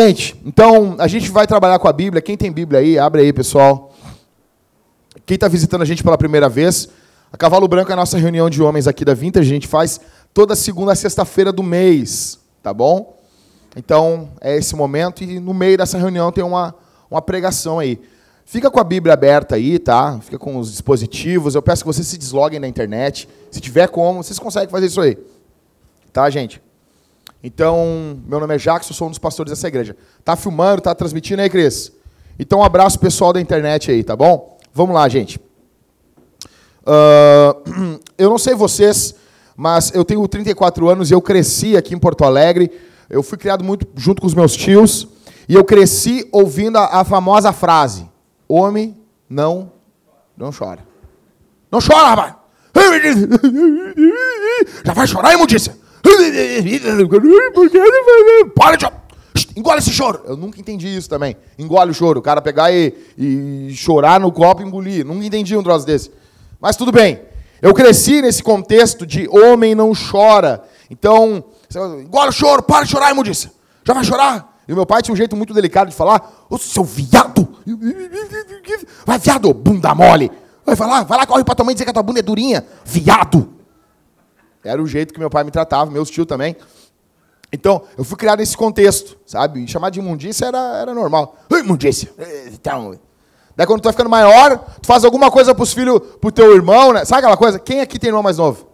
Gente, então a gente vai trabalhar com a Bíblia. Quem tem Bíblia aí, abre aí, pessoal. Quem está visitando a gente pela primeira vez, a Cavalo Branco é a nossa reunião de homens aqui da Vintage. A gente faz toda segunda e sexta-feira do mês, tá bom? Então é esse momento e no meio dessa reunião tem uma, uma pregação aí. Fica com a Bíblia aberta aí, tá? Fica com os dispositivos. Eu peço que vocês se desloguem na internet. Se tiver como, vocês conseguem fazer isso aí. Tá, gente? Então, meu nome é Jackson, sou um dos pastores dessa igreja. Tá filmando, tá transmitindo aí, Cris? Então, um abraço pessoal da internet aí, tá bom? Vamos lá, gente. Uh, eu não sei vocês, mas eu tenho 34 anos e eu cresci aqui em Porto Alegre. Eu fui criado muito junto com os meus tios. E eu cresci ouvindo a, a famosa frase: Homem não, não chora. Não chora, rapaz! Já vai chorar, imundícia? Para de Engole esse choro. Eu nunca entendi isso também. Engole o choro. O cara pegar e, e chorar no copo e engolir. Nunca entendi um troço desse. Mas tudo bem. Eu cresci nesse contexto de homem não chora. Então, engole o choro, para de chorar, imundícia. Já vai chorar? E meu pai tinha um jeito muito delicado de falar: Ô seu viado! Vai, viado, bunda mole! Vai falar, vai lá, corre pra tua mãe dizer que a tua bunda é durinha. Viado! Era o jeito que meu pai me tratava, meus tios também. Então, eu fui criado nesse contexto, sabe? E chamar de imundícia era, era normal. Imundícia! Então, daí quando tu vai ficando maior, tu faz alguma coisa pros filhos, pro teu irmão, né? Sabe aquela coisa? Quem aqui tem irmão mais novo?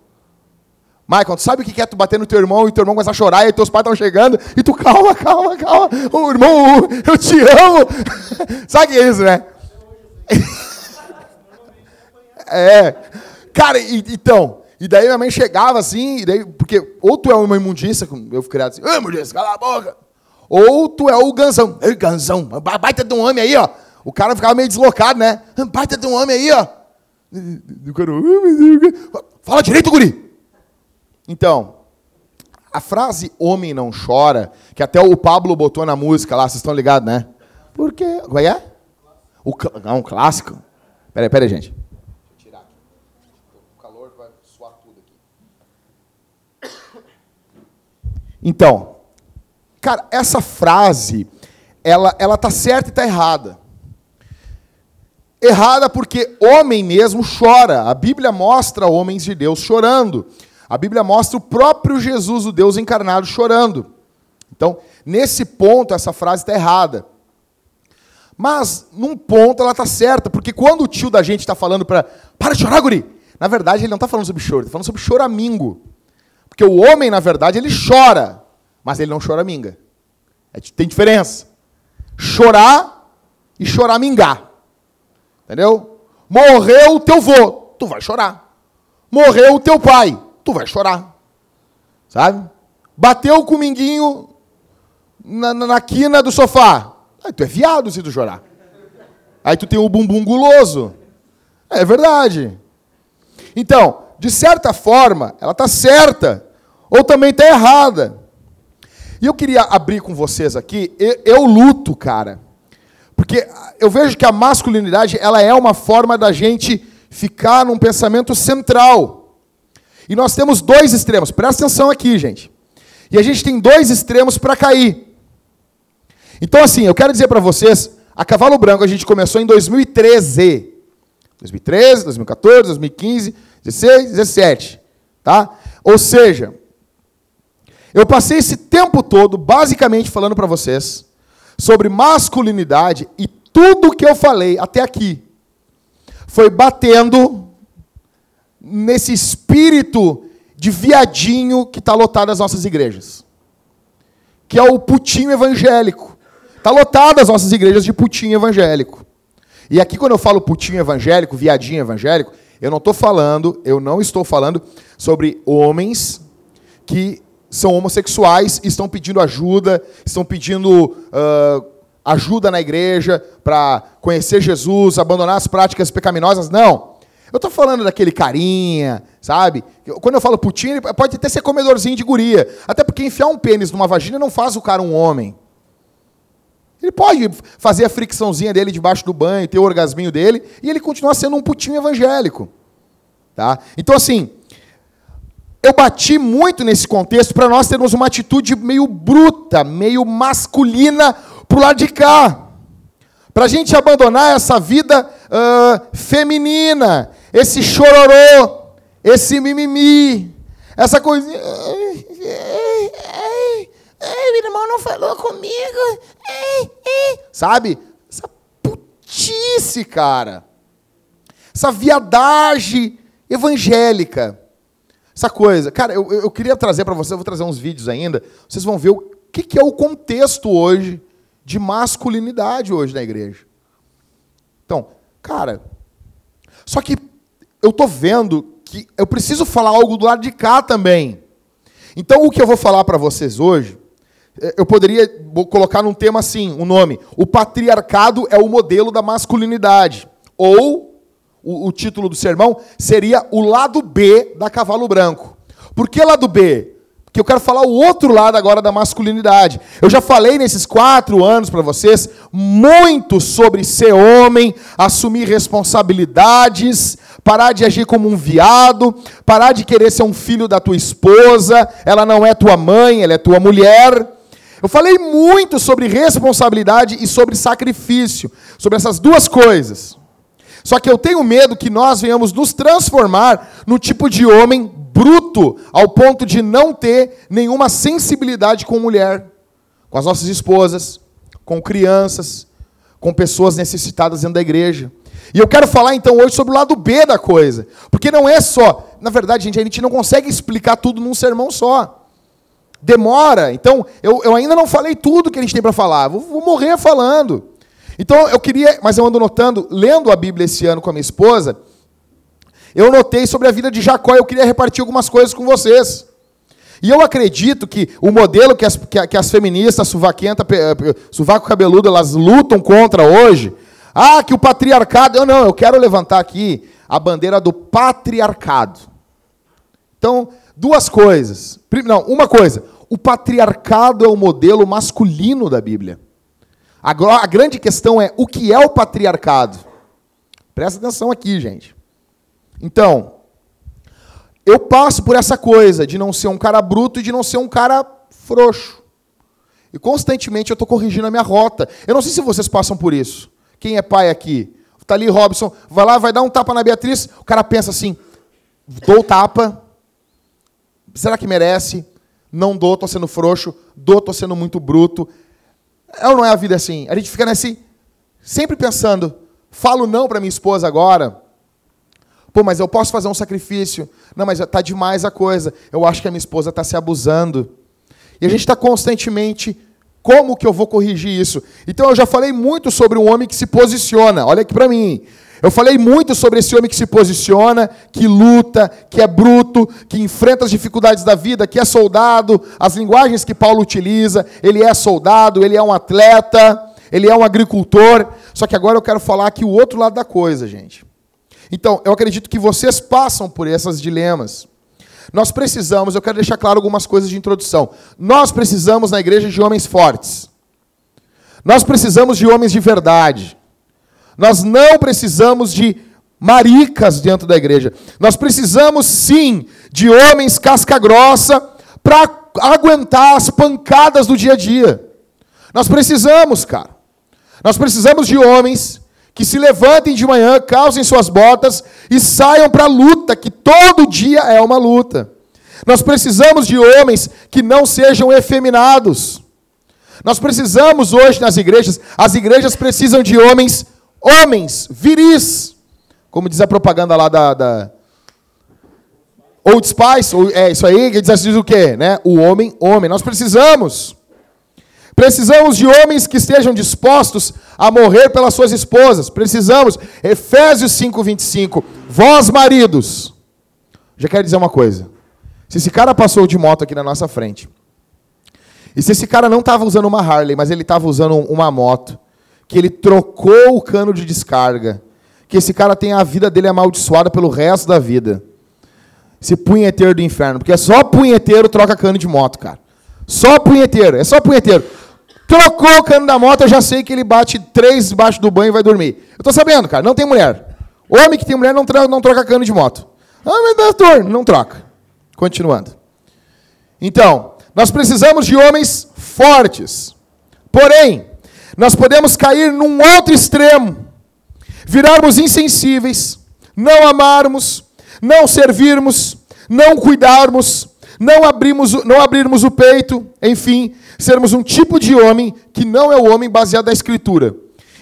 Michael, tu sabe o que é tu bater no teu irmão e teu irmão começar a chorar e teus pais estão chegando e tu, calma, calma, calma, o irmão, eu te amo. sabe isso, né? é. Cara, então, e daí minha mãe chegava assim, e daí, porque ou tu é uma imundícia, eu fui criado assim, imundícia, cala a boca. Ou tu é o ganzão, ei, ganzão, baita de um homem aí, ó. O cara ficava meio deslocado, né? Baita de um homem aí, ó. Fala direito, guri. Então, a frase homem não chora, que até o Pablo botou na música lá, vocês estão ligados, né? Porque. Como é? O, não, um clássico. Peraí, peraí, gente. Deixa eu tirar aqui. O calor vai suar tudo aqui. Então, cara, essa frase, ela, ela tá certa e tá errada. Errada porque homem mesmo chora. A Bíblia mostra homens de Deus chorando. A Bíblia mostra o próprio Jesus, o Deus encarnado, chorando. Então, nesse ponto, essa frase está errada. Mas, num ponto, ela está certa, porque quando o tio da gente está falando para. Para de chorar, guri! Na verdade, ele não está falando sobre choro, está falando sobre choramingo. Porque o homem, na verdade, ele chora, mas ele não choraminga. É, tem diferença. Chorar e choramingar. Entendeu? Morreu o teu vô, tu vai chorar. Morreu o teu pai, tu vai chorar. Sabe? Bateu o cominguinho na, na, na quina do sofá. Aí tu é viado se tu chorar. Aí tu tem o bumbum guloso. É verdade. Então, de certa forma, ela está certa. Ou também está errada. E eu queria abrir com vocês aqui. Eu, eu luto, cara. Porque eu vejo que a masculinidade ela é uma forma da gente ficar num pensamento central. E nós temos dois extremos. Presta atenção aqui, gente. E a gente tem dois extremos para cair. Então, assim, eu quero dizer para vocês, a Cavalo Branco a gente começou em 2013. 2013, 2014, 2015, 16, 17. Tá? Ou seja, eu passei esse tempo todo basicamente falando para vocês sobre masculinidade e tudo que eu falei até aqui foi batendo nesse espírito de viadinho que está lotado as nossas igrejas. Que é o putinho evangélico. Está lotado as nossas igrejas de putinho evangélico. E aqui, quando eu falo putinho evangélico, viadinho evangélico, eu não estou falando, eu não estou falando sobre homens que são homossexuais e estão pedindo ajuda, estão pedindo uh, ajuda na igreja para conhecer Jesus, abandonar as práticas pecaminosas. Não. Eu tô falando daquele carinha, sabe? Quando eu falo putinho, pode até ser comedorzinho de guria. Até porque enfiar um pênis numa vagina não faz o cara um homem. Ele pode fazer a fricçãozinha dele debaixo do banho, ter o orgasminho dele, e ele continua sendo um putinho evangélico. Tá? Então, assim, eu bati muito nesse contexto para nós termos uma atitude meio bruta, meio masculina para o lado de cá. Para a gente abandonar essa vida uh, feminina, esse chororô, esse mimimi, essa coisinha. Ai, ai, ai, meu irmão não falou comigo. Sabe? Essa putice, cara. Essa viadagem evangélica. Essa coisa. Cara, eu, eu queria trazer para você, eu vou trazer uns vídeos ainda, vocês vão ver o que, que é o contexto hoje de masculinidade hoje na igreja. Então, cara, só que eu tô vendo que eu preciso falar algo do lado de cá também. Então, o que eu vou falar para vocês hoje, é, eu poderia colocar num tema assim, um nome: o patriarcado é o modelo da masculinidade, ou o, o título do sermão seria o lado B da Cavalo Branco. Por que lado B? Porque eu quero falar o outro lado agora da masculinidade. Eu já falei nesses quatro anos para vocês muito sobre ser homem, assumir responsabilidades, parar de agir como um viado, parar de querer ser um filho da tua esposa, ela não é tua mãe, ela é tua mulher. Eu falei muito sobre responsabilidade e sobre sacrifício, sobre essas duas coisas. Só que eu tenho medo que nós venhamos nos transformar no tipo de homem bruto, ao ponto de não ter nenhuma sensibilidade com mulher, com as nossas esposas, com crianças, com pessoas necessitadas dentro da igreja. E eu quero falar então hoje sobre o lado B da coisa, porque não é só, na verdade, gente, a gente não consegue explicar tudo num sermão só. Demora, então eu, eu ainda não falei tudo que a gente tem para falar, vou, vou morrer falando. Então eu queria, mas eu ando notando, lendo a Bíblia esse ano com a minha esposa, eu notei sobre a vida de Jacó, eu queria repartir algumas coisas com vocês. E eu acredito que o modelo que as, que, que as feministas suvaquenta, suvaco cabeludo, elas lutam contra hoje, ah, que o patriarcado, eu não, eu quero levantar aqui a bandeira do patriarcado. Então, duas coisas. Não, uma coisa, o patriarcado é o modelo masculino da Bíblia. A, a grande questão é o que é o patriarcado. Presta atenção aqui, gente. Então, eu passo por essa coisa de não ser um cara bruto e de não ser um cara frouxo. E constantemente eu estou corrigindo a minha rota. Eu não sei se vocês passam por isso. Quem é pai aqui? Está ali Robson, vai lá, vai dar um tapa na Beatriz. O cara pensa assim: dou tapa. Será que merece? Não dou, estou sendo frouxo. Dou, estou sendo muito bruto. É ou não é a vida assim? A gente fica nesse, sempre pensando, falo não para minha esposa agora. Pô, mas eu posso fazer um sacrifício. Não, mas está demais a coisa. Eu acho que a minha esposa está se abusando. E a gente está constantemente, como que eu vou corrigir isso? Então eu já falei muito sobre um homem que se posiciona. Olha aqui para mim. Eu falei muito sobre esse homem que se posiciona, que luta, que é bruto, que enfrenta as dificuldades da vida, que é soldado, as linguagens que Paulo utiliza. Ele é soldado, ele é um atleta, ele é um agricultor. Só que agora eu quero falar aqui o outro lado da coisa, gente. Então, eu acredito que vocês passam por esses dilemas. Nós precisamos, eu quero deixar claro algumas coisas de introdução. Nós precisamos na igreja de homens fortes. Nós precisamos de homens de verdade. Nós não precisamos de maricas dentro da igreja. Nós precisamos sim de homens casca grossa para aguentar as pancadas do dia a dia. Nós precisamos, cara. Nós precisamos de homens que se levantem de manhã, calcem suas botas e saiam para a luta, que todo dia é uma luta. Nós precisamos de homens que não sejam efeminados. Nós precisamos hoje nas igrejas, as igrejas precisam de homens homens, viris. Como diz a propaganda lá da, da Old Spice, é isso aí, que diz assim o quê? Né? O homem, homem. Nós precisamos. Precisamos de homens que estejam dispostos a morrer pelas suas esposas. Precisamos. Efésios 5:25. Vós maridos. Já quero dizer uma coisa. Se esse cara passou de moto aqui na nossa frente, e se esse cara não estava usando uma Harley, mas ele estava usando uma moto, que ele trocou o cano de descarga, que esse cara tem a vida dele amaldiçoada pelo resto da vida. Esse punheteiro do inferno, porque é só punheteiro troca cano de moto, cara. Só punheteiro, é só punheteiro. Trocou o cano da moto, eu já sei que ele bate três debaixo do banho e vai dormir. Eu tô sabendo, cara, não tem mulher. Homem que tem mulher não, troca, não troca cano de moto. Ah, mas doutor, não troca. Continuando. Então, nós precisamos de homens fortes. Porém, nós podemos cair num outro extremo, virarmos insensíveis, não amarmos, não servirmos, não cuidarmos, não abrirmos, não abrirmos o peito, enfim, sermos um tipo de homem que não é o homem baseado na Escritura.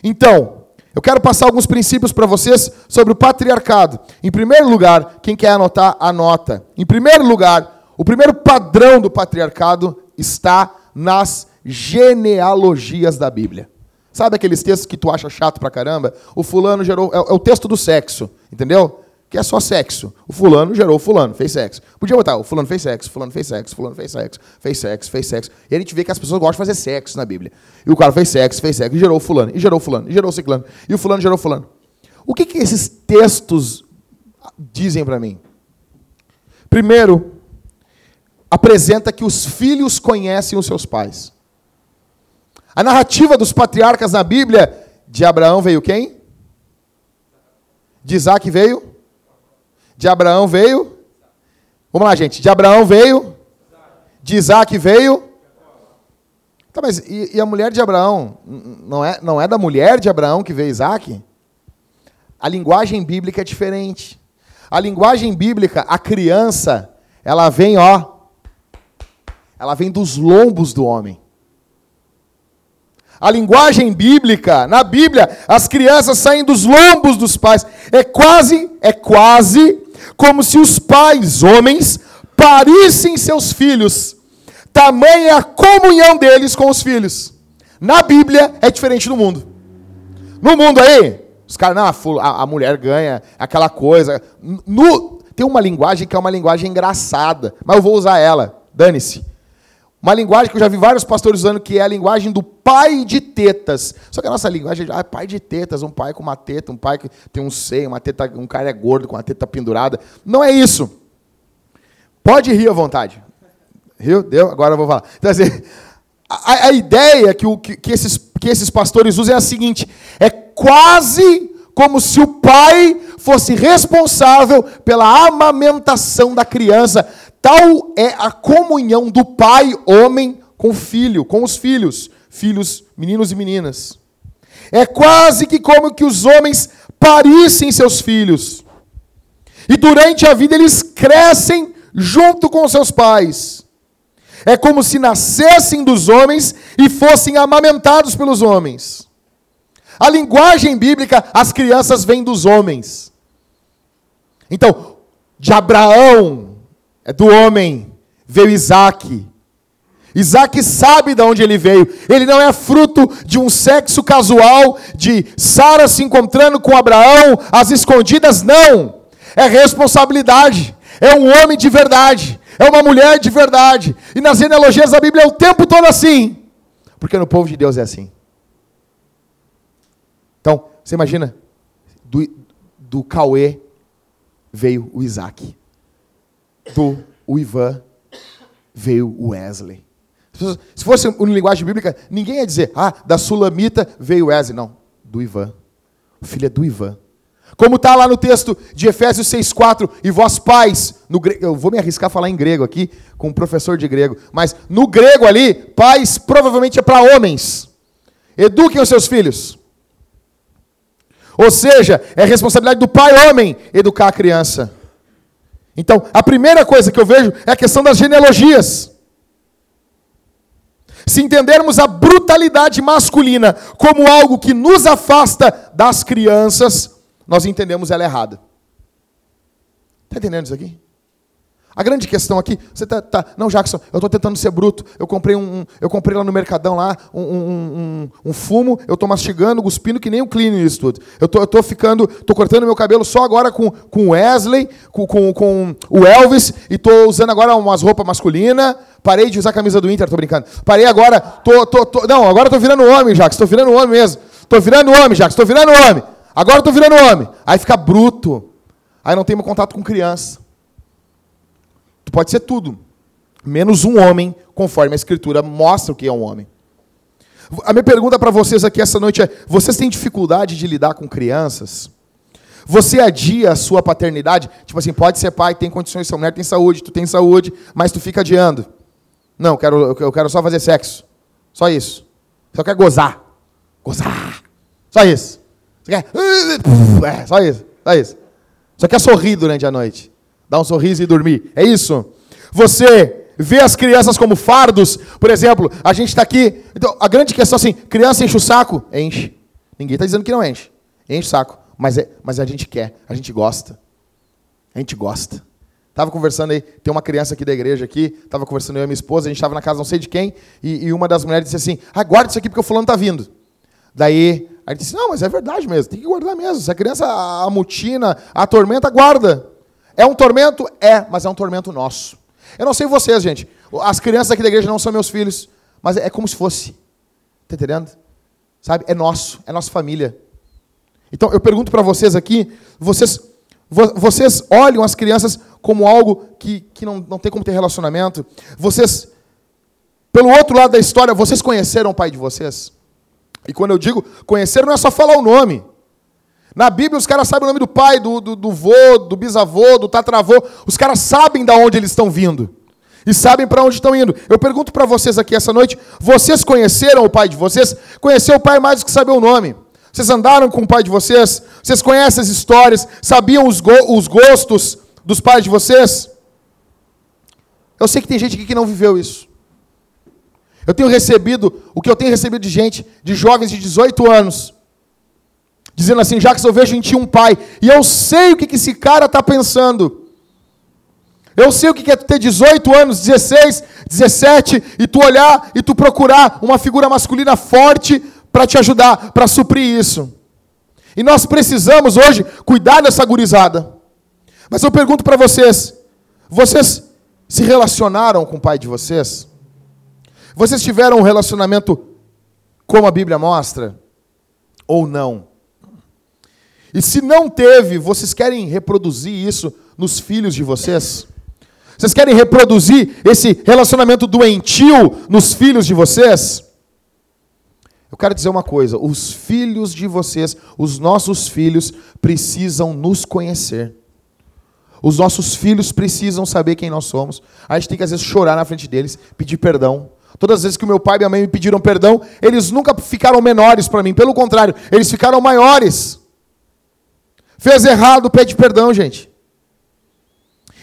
Então, eu quero passar alguns princípios para vocês sobre o patriarcado. Em primeiro lugar, quem quer anotar, anota. Em primeiro lugar, o primeiro padrão do patriarcado está nas genealogias da Bíblia. Sabe aqueles textos que tu acha chato pra caramba? O fulano gerou. É, é o texto do sexo, entendeu? Que é só sexo. O fulano gerou o fulano, fez sexo. Podia botar, o fulano fez sexo, fulano fez sexo, fulano fez sexo, fez sexo, fez sexo. E a gente vê que as pessoas gostam de fazer sexo na Bíblia. E o cara fez sexo, fez sexo, e gerou o fulano, e gerou o fulano, e gerou o ciclano, e o fulano gerou o fulano. O que, que esses textos dizem para mim? Primeiro, apresenta que os filhos conhecem os seus pais. A narrativa dos patriarcas na Bíblia, de Abraão veio quem? De Isaac veio? De Abraão veio? Vamos lá, gente. De Abraão veio? De Isaac veio? Tá, mas e, e, a mulher de Abraão? Não é, não é da mulher de Abraão que veio Isaac? A linguagem bíblica é diferente. A linguagem bíblica, a criança, ela vem, ó. Ela vem dos lombos do homem. A linguagem bíblica, na Bíblia, as crianças saem dos lombos dos pais. É quase, é quase como se os pais, homens, parissem seus filhos. Tamanha a comunhão deles com os filhos. Na Bíblia é diferente do mundo. No mundo aí, os caras, a, a mulher ganha aquela coisa. No, tem uma linguagem que é uma linguagem engraçada, mas eu vou usar ela. Dane-se. Uma linguagem que eu já vi vários pastores usando, que é a linguagem do pai de tetas. Só que a nossa linguagem é ah, pai de tetas, um pai com uma teta, um pai que tem um seio, uma teta, um cara é gordo com uma teta pendurada. Não é isso. Pode rir à vontade. Riu? Deu? Agora eu vou falar. Então, assim, a, a ideia que, o, que, que, esses, que esses pastores usam é a seguinte: é quase como se o pai fosse responsável pela amamentação da criança, Tal é a comunhão do pai, homem, com o filho, com os filhos, filhos, meninos e meninas. É quase que como que os homens parissem seus filhos. E durante a vida eles crescem junto com seus pais. É como se nascessem dos homens e fossem amamentados pelos homens. A linguagem bíblica, as crianças vêm dos homens. Então, de Abraão, é do homem, veio Isaac. Isaac sabe de onde ele veio. Ele não é fruto de um sexo casual, de Sara se encontrando com Abraão, às escondidas, não. É responsabilidade. É um homem de verdade. É uma mulher de verdade. E nas genealogias da Bíblia é o tempo todo assim. Porque no povo de Deus é assim. Então, você imagina, do, do Cauê veio o Isaac do o Ivan veio o Wesley. Se fosse uma linguagem bíblica, ninguém ia dizer, ah, da Sulamita veio Wesley. Não, do Ivan. O filho é do Ivan. Como está lá no texto de Efésios 6,4, e vós pais, no grego, eu vou me arriscar a falar em grego aqui, com um professor de grego, mas no grego ali, pais provavelmente é para homens. Eduquem os seus filhos. Ou seja, é responsabilidade do pai homem educar a criança. Então, a primeira coisa que eu vejo é a questão das genealogias. Se entendermos a brutalidade masculina como algo que nos afasta das crianças, nós entendemos ela errada. Está entendendo isso aqui? A grande questão aqui, você tá, tá não, Jackson, eu estou tentando ser bruto. Eu comprei um, eu comprei lá no mercadão lá um, um, um, um fumo. Eu estou mastigando, cuspindo que nem um clean isso tudo. Eu tô, estou ficando, estou cortando meu cabelo só agora com com Wesley, com, com, com o Elvis e estou usando agora umas roupas masculinas. Parei de usar a camisa do Inter, tô brincando. Parei agora, tô, tô, tô não, agora estou virando homem, Jackson. Estou virando homem mesmo. Estou virando homem, Jackson. Estou virando homem. Agora estou virando homem. Aí fica bruto. Aí não tem meu contato com criança. Pode ser tudo, menos um homem, conforme a Escritura mostra o que é um homem. A minha pergunta para vocês aqui essa noite é: vocês têm dificuldade de lidar com crianças? Você adia a sua paternidade? Tipo assim, pode ser pai, tem condições, sua mulher tem saúde, tu tem saúde, mas tu fica adiando. Não, eu quero, eu quero só fazer sexo. Só isso. Só quer gozar. Gozar. Só isso. Você quer... É, só isso. Só isso. Só quer sorrir durante a noite. Dar um sorriso e dormir. É isso? Você vê as crianças como fardos. Por exemplo, a gente está aqui. Então, a grande questão é assim: criança enche o saco? Enche. Ninguém está dizendo que não enche. Enche o saco. Mas, é, mas a gente quer, a gente gosta. A gente gosta. Estava conversando aí, tem uma criança aqui da igreja aqui, estava conversando eu e minha esposa, a gente estava na casa não sei de quem, e, e, uma das mulheres disse assim, ah, guarda isso aqui porque o fulano está vindo. Daí, a gente disse, não, mas é verdade mesmo, tem que guardar mesmo. Se a criança amutina, atormenta, guarda. É um tormento? É, mas é um tormento nosso. Eu não sei vocês, gente. As crianças aqui da igreja não são meus filhos, mas é como se fosse. Está entendendo? Sabe? É nosso, é nossa família. Então, eu pergunto para vocês aqui, vocês, vocês olham as crianças como algo que, que não, não tem como ter relacionamento? Vocês, pelo outro lado da história, vocês conheceram o pai de vocês? E quando eu digo conhecer, não é só falar o nome. Na Bíblia, os caras sabem o nome do pai, do, do, do vô, do bisavô, do tatravô. Os caras sabem de onde eles estão vindo. E sabem para onde estão indo. Eu pergunto para vocês aqui essa noite: vocês conheceram o pai de vocês? Conheceu o pai mais do que saber o nome? Vocês andaram com o pai de vocês? Vocês conhecem as histórias? Sabiam os, go os gostos dos pais de vocês? Eu sei que tem gente aqui que não viveu isso. Eu tenho recebido o que eu tenho recebido de gente, de jovens de 18 anos, dizendo assim: Jacques, eu vejo em ti um pai, e eu sei o que esse cara está pensando. Eu sei o que é ter 18 anos, 16, 17, e tu olhar e tu procurar uma figura masculina forte para te ajudar, para suprir isso. E nós precisamos hoje cuidar dessa gurizada. Mas eu pergunto para vocês: vocês se relacionaram com o pai de vocês? Vocês tiveram um relacionamento como a Bíblia mostra? Ou não? E se não teve, vocês querem reproduzir isso nos filhos de vocês? Vocês querem reproduzir esse relacionamento doentio nos filhos de vocês? Eu quero dizer uma coisa: os filhos de vocês, os nossos filhos, precisam nos conhecer. Os nossos filhos precisam saber quem nós somos. A gente tem que, às vezes, chorar na frente deles, pedir perdão. Todas as vezes que meu pai e minha mãe me pediram perdão, eles nunca ficaram menores para mim. Pelo contrário, eles ficaram maiores. Fez errado, pede perdão, gente.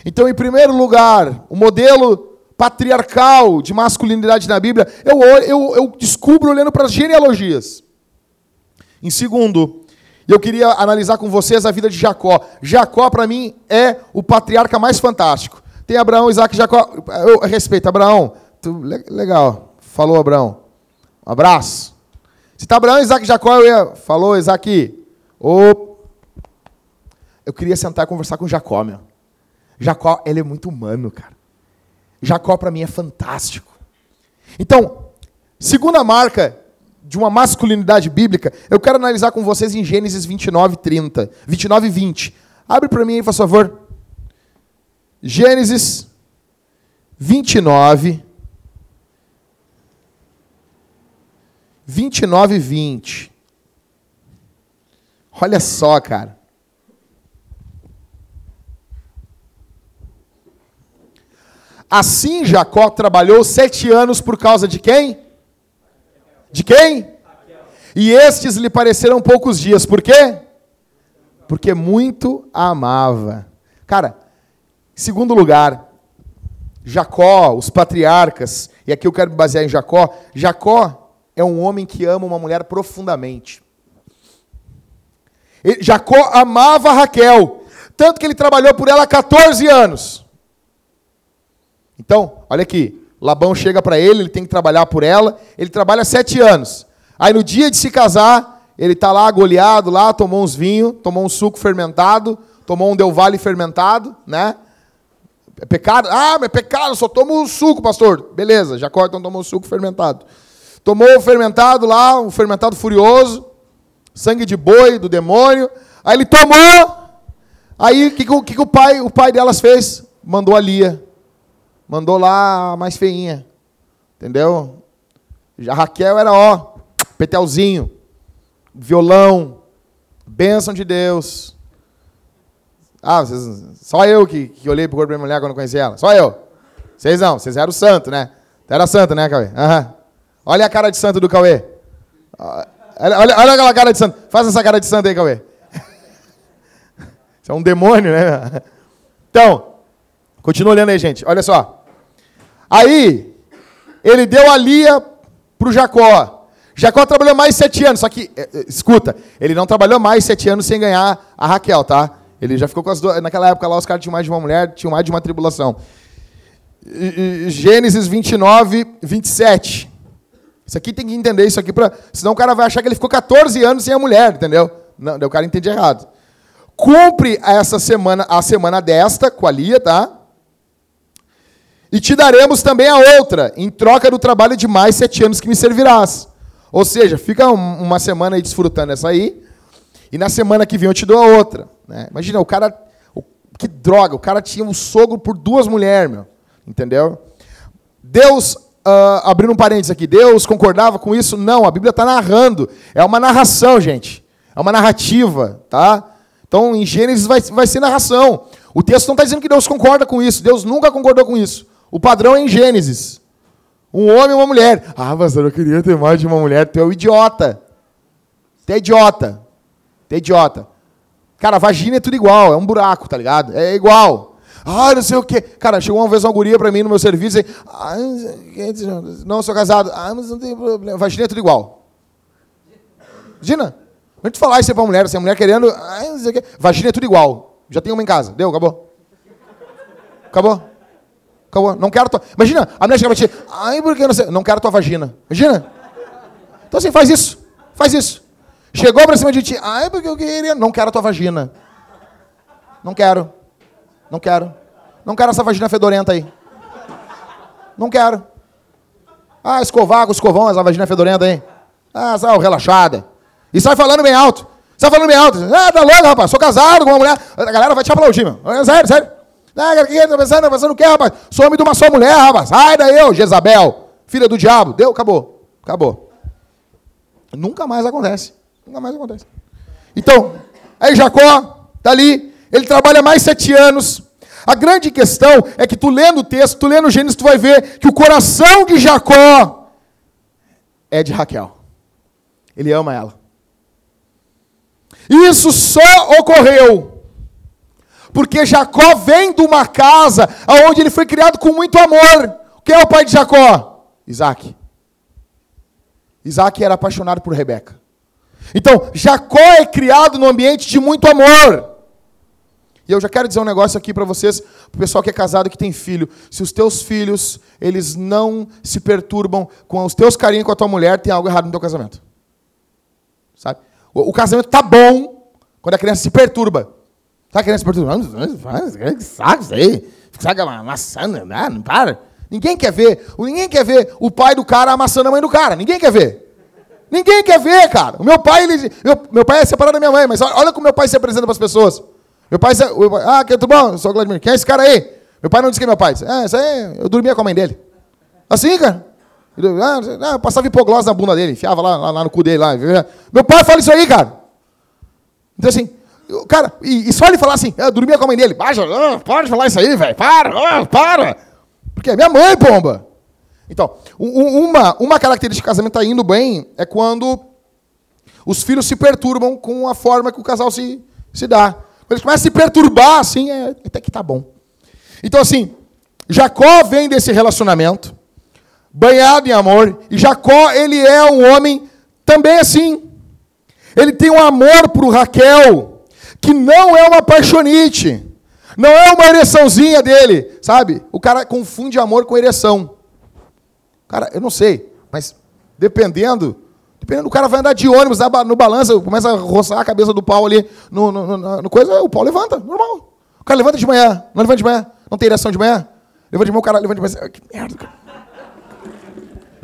Então, em primeiro lugar, o modelo patriarcal de masculinidade na Bíblia, eu, eu, eu descubro olhando para as genealogias. Em segundo, eu queria analisar com vocês a vida de Jacó. Jacó, para mim, é o patriarca mais fantástico. Tem Abraão, Isaac Jacó. Eu respeito, Abraão. Tu, legal. Falou, Abraão. Um abraço. Se está Abraão, Isaac Jacó, eu ia. Falou, Isaac. Oh. Eu queria sentar e conversar com Jacó, meu. Jacó, ele é muito humano, cara. Jacó para mim é fantástico. Então, segunda marca de uma masculinidade bíblica, eu quero analisar com vocês em Gênesis 29, 30. 29 e 20. Abre para mim aí, por favor. Gênesis 29, 29 e 20. Olha só, cara. Assim Jacó trabalhou sete anos por causa de quem? De quem? E estes lhe pareceram poucos dias. Por quê? Porque muito a amava. Cara, segundo lugar, Jacó, os patriarcas, e aqui eu quero me basear em Jacó. Jacó é um homem que ama uma mulher profundamente. Jacó amava Raquel, tanto que ele trabalhou por ela 14 anos. Então, olha aqui. Labão chega para ele, ele tem que trabalhar por ela. Ele trabalha sete anos. Aí no dia de se casar, ele está lá goleado, lá, tomou uns vinhos, tomou um suco fermentado, tomou um Del Valle fermentado, né? É pecado? Ah, mas é pecado, só tomo o suco, pastor. Beleza, Jacó então tomou o suco fermentado. Tomou o fermentado lá, o fermentado furioso, sangue de boi do demônio. Aí ele tomou. Aí o que, que, que, o pai, o pai delas fez? Mandou a Lia mandou lá a mais feinha. Entendeu? Já Raquel era, ó, petelzinho, violão, bênção de Deus. Ah, vocês, só eu que, que olhei pro corpo da minha mulher quando conheci ela. Só eu. Vocês não, vocês eram santo, né? Era santo, né, Cauê? Uhum. Olha a cara de santo do Cauê. Olha, olha, olha aquela cara de santo. Faz essa cara de santo aí, Cauê. Isso é um demônio, né? Então, continua olhando aí, gente. Olha só. Aí, ele deu a Lia para o Jacó. Jacó trabalhou mais sete anos, só que, é, é, escuta, ele não trabalhou mais sete anos sem ganhar a Raquel, tá? Ele já ficou com as duas. Naquela época lá, os caras tinham mais de uma mulher, tinham mais de uma tribulação. Gênesis 29, 27. Isso aqui tem que entender isso aqui, pra, senão o cara vai achar que ele ficou 14 anos sem a mulher, entendeu? Não, o cara entende errado. Cumpre essa semana, a semana desta com a Lia, tá? E te daremos também a outra, em troca do trabalho de mais sete anos que me servirás. Ou seja, fica uma semana aí desfrutando essa aí, e na semana que vem eu te dou a outra. Né? Imagina, o cara. Que droga, o cara tinha um sogro por duas mulheres, meu. Entendeu? Deus, uh, abrindo um parênteses aqui, Deus concordava com isso? Não, a Bíblia está narrando. É uma narração, gente. É uma narrativa, tá? Então, em Gênesis vai, vai ser narração. O texto não está dizendo que Deus concorda com isso. Deus nunca concordou com isso. O padrão é em Gênesis. Um homem e uma mulher. Ah, pastor, eu queria ter mais de uma mulher. Tu é um idiota. Tu é idiota. Tu é idiota. Cara, vagina é tudo igual. É um buraco, tá ligado? É igual. Ah, não sei o quê. Cara, chegou uma vez uma guria pra mim no meu serviço e... Ah, não, sou casado. Ah, mas não tem problema. Vagina é tudo igual. Imagina. A gente falar isso pra mulher, assim, a mulher querendo... Ah, não sei o quê. Vagina é tudo igual. Já tem uma em casa. Deu, acabou. Acabou. Não quero tua. Imagina, a mulher chega pra ti. Ai, por que não sei? Não quero tua vagina. Imagina. Então assim, faz isso. Faz isso. Chegou pra cima de ti. Ai, porque eu queria. Não quero tua vagina. Não quero. Não quero. Não quero essa vagina fedorenta aí. Não quero. Ah, escovar com escovão, essa vagina fedorenta aí. Ah, sai relaxada. E sai falando bem alto. Sai falando bem alto. Ah, tá louco, rapaz. Sou casado com uma mulher. A galera vai te aplaudir, meu. Sério, sério. Ah, o que tá pensando? Tá pensando o quê, rapaz? Sou homem de uma só mulher, rapaz. Sai daí, ô, Jezabel. Filha do diabo. Deu, acabou. Acabou. Nunca mais acontece. Nunca mais acontece. Então, aí Jacó tá ali. Ele trabalha mais sete anos. A grande questão é que tu lendo o texto, tu lendo o Gênesis, tu vai ver que o coração de Jacó é de Raquel. Ele ama ela. Isso só ocorreu porque Jacó vem de uma casa onde ele foi criado com muito amor. Quem é o pai de Jacó? Isaac. Isaac era apaixonado por Rebeca. Então, Jacó é criado num ambiente de muito amor. E eu já quero dizer um negócio aqui para vocês, para o pessoal que é casado que tem filho. Se os teus filhos, eles não se perturbam com os teus carinhos com a tua mulher, tem algo errado no teu casamento. Sabe? O, o casamento tá bom quando a criança se perturba. Sabe a criança perturbando? Que saco isso aí. Sabe amassando, não, para. Ninguém quer ver. Ninguém quer ver o pai do cara amassando a mãe do cara. Ninguém quer ver. Ninguém quer ver, cara. O meu pai, ele, meu, meu pai é separado da minha mãe, mas olha como meu pai se apresenta para as pessoas. Meu pai, ah, tudo bom? Eu sou o Vladimir. Quem é esse cara aí? Meu pai não disse que é meu pai. Ah, isso aí, eu dormia com a mãe dele. Assim, cara. Ah, eu passava hipoglose na bunda dele, enfiava lá, lá, lá no cu dele. Lá. Meu pai fala isso aí, cara. Então assim, Cara, e, e, só ele falar assim, eu dormia com a mãe dele. Baixa, ah, pode falar isso aí, velho. Para, ah, para. Porque é minha mãe, pomba. Então, uma, uma característica do casamento está indo bem é quando os filhos se perturbam com a forma que o casal se, se dá. Quando eles começam a se perturbar, assim, é, até que tá bom. Então, assim, Jacó vem desse relacionamento, banhado em amor, e Jacó, ele é um homem também assim. Ele tem um amor por Raquel, que não é uma paixonite, não é uma ereçãozinha dele, sabe? O cara confunde amor com ereção. Cara, eu não sei, mas dependendo, dependendo, o cara vai andar de ônibus no balança, começa a roçar a cabeça do pau ali no, no, no, no coisa, o pau levanta, normal. O cara levanta de manhã, não levanta de manhã, não tem ereção de manhã. Levanta de manhã, o cara levanta de manhã. Que merda, cara.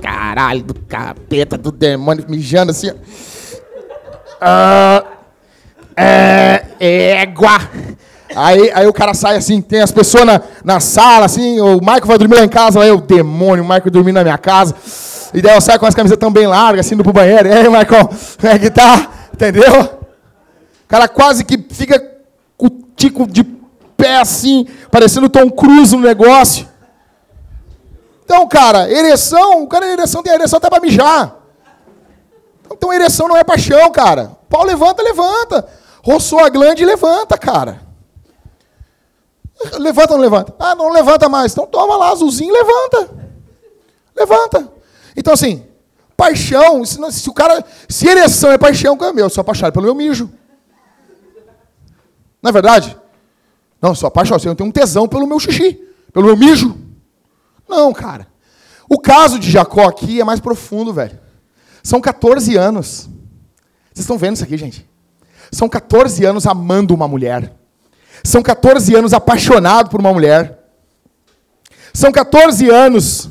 Caralho, do capeta, do demônio mijando assim. Ah. É, égua. Aí, aí o cara sai assim, tem as pessoas na, na sala, assim, o Michael vai dormir lá em casa, aí o demônio, o Michael dormir na minha casa. E daí eu saio com as camisetas tão bem largas, assim, indo pro banheiro. E aí, Michael, como é que tá? Entendeu? O cara quase que fica com o tico de pé assim, parecendo Tom Cruise no negócio. Então, cara, ereção, o cara ereção tem ereção até para mijar. Então, ereção não é paixão, cara. Pau levanta, levanta. Roçou a glande, levanta, cara. Levanta ou não levanta? Ah, não levanta mais. Então toma lá, azulzinho, levanta. Levanta. Então, assim, paixão, se, não, se o cara. Se ereção é paixão, meu, eu sou apaixonado pelo meu mijo. Não é verdade? Não, eu sou apaixonado, eu tenho um tesão pelo meu xixi, pelo meu mijo. Não, cara. O caso de Jacó aqui é mais profundo, velho. São 14 anos. Vocês estão vendo isso aqui, gente? São 14 anos amando uma mulher. São 14 anos apaixonado por uma mulher. São 14 anos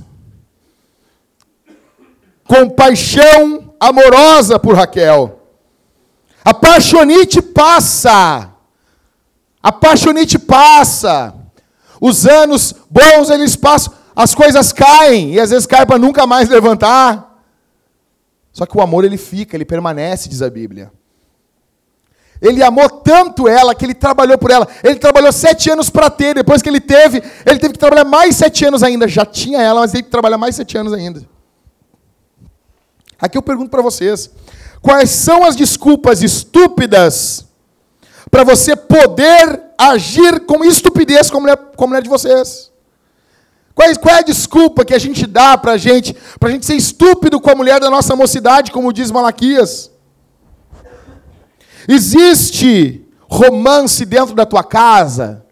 com paixão amorosa por Raquel. A paixonite passa. A paixonite passa. Os anos bons eles passam, as coisas caem e às vezes caem para nunca mais levantar. Só que o amor ele fica, ele permanece, diz a Bíblia. Ele amou tanto ela que ele trabalhou por ela. Ele trabalhou sete anos para ter. Depois que ele teve, ele teve que trabalhar mais sete anos ainda. Já tinha ela, mas teve que trabalhar mais sete anos ainda. Aqui eu pergunto para vocês: quais são as desculpas estúpidas para você poder agir com estupidez como mulher, como mulher de vocês? Qual, é a desculpa que a gente dá para a gente, a gente ser estúpido com a mulher da nossa mocidade, como diz Malaquias? Existe romance dentro da tua casa?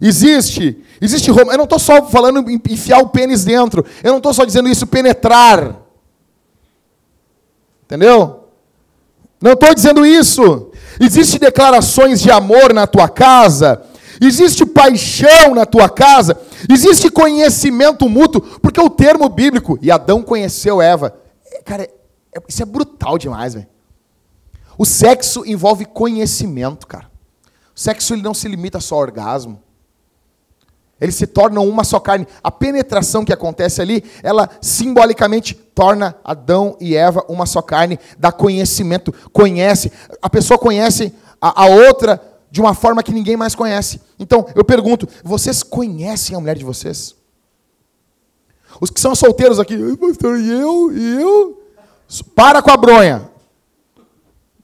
Existe? Existe romance. Eu não estou só falando enfiar o pênis dentro. Eu não estou só dizendo isso, penetrar. Entendeu? Não estou dizendo isso. Existe declarações de amor na tua casa? Existe paixão na tua casa? Existe conhecimento mútuo? Porque o termo bíblico, e Adão conheceu Eva. Cara, é, isso é brutal demais, velho. O sexo envolve conhecimento, cara. O sexo ele não se limita só ao orgasmo. Eles se tornam uma só carne. A penetração que acontece ali, ela simbolicamente torna Adão e Eva uma só carne, dá conhecimento, conhece. A pessoa conhece a, a outra de uma forma que ninguém mais conhece. Então, eu pergunto: vocês conhecem a mulher de vocês? Os que são solteiros aqui, pastor, e eu? E eu? Para com a bronha.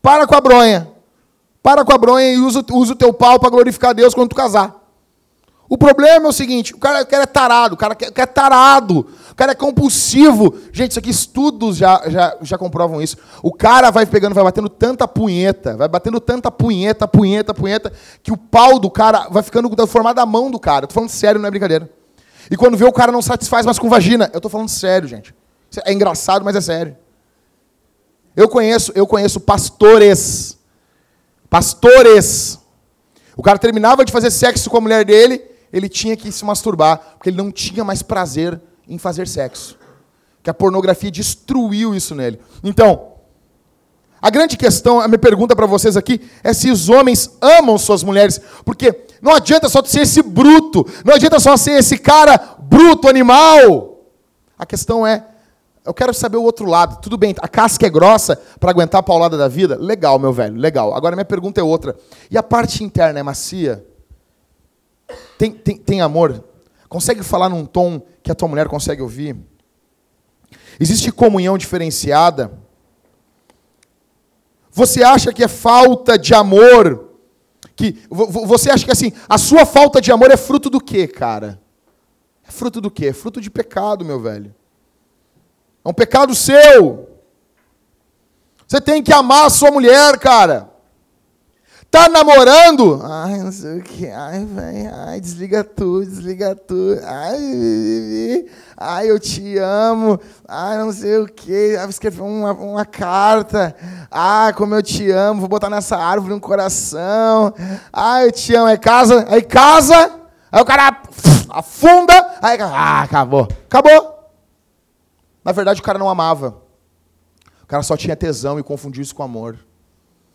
Para com a bronha. Para com a bronha e usa, usa o teu pau para glorificar Deus quando tu casar. O problema é o seguinte: o cara, o cara é tarado, o cara, é tarado, o cara é compulsivo. Gente, isso aqui, estudos já, já, já comprovam isso. O cara vai pegando, vai batendo tanta punheta, vai batendo tanta punheta, punheta, punheta, que o pau do cara vai ficando formado da mão do cara. Eu tô falando sério, não é brincadeira. E quando vê o cara não satisfaz mais com vagina, eu tô falando sério, gente. É engraçado, mas é sério. Eu conheço, eu conheço pastores. Pastores. O cara terminava de fazer sexo com a mulher dele, ele tinha que se masturbar, porque ele não tinha mais prazer em fazer sexo. Que a pornografia destruiu isso nele. Então, a grande questão, a minha pergunta para vocês aqui é se os homens amam suas mulheres, porque não adianta só ser esse bruto, não adianta só ser esse cara bruto, animal. A questão é eu quero saber o outro lado. Tudo bem, a casca é grossa para aguentar a paulada da vida? Legal, meu velho, legal. Agora minha pergunta é outra. E a parte interna é macia? Tem, tem, tem amor? Consegue falar num tom que a tua mulher consegue ouvir? Existe comunhão diferenciada? Você acha que é falta de amor? Que você acha que assim, a sua falta de amor é fruto do quê, cara? É fruto do quê? É fruto de pecado, meu velho. É um pecado seu. Você tem que amar a sua mulher, cara. Tá namorando? Ai, não sei o que. Ai, velho. Ai, desliga tudo, desliga tudo. Ai, ai, eu te amo. Ai, não sei o que. Vou escrever uma, uma carta. Ah, como eu te amo. Vou botar nessa árvore um coração. Ai, eu te amo. Aí casa, aí casa. Aí o cara afunda. Aí, ah, acabou. Acabou. Na verdade, o cara não amava. O cara só tinha tesão e confundiu isso com amor.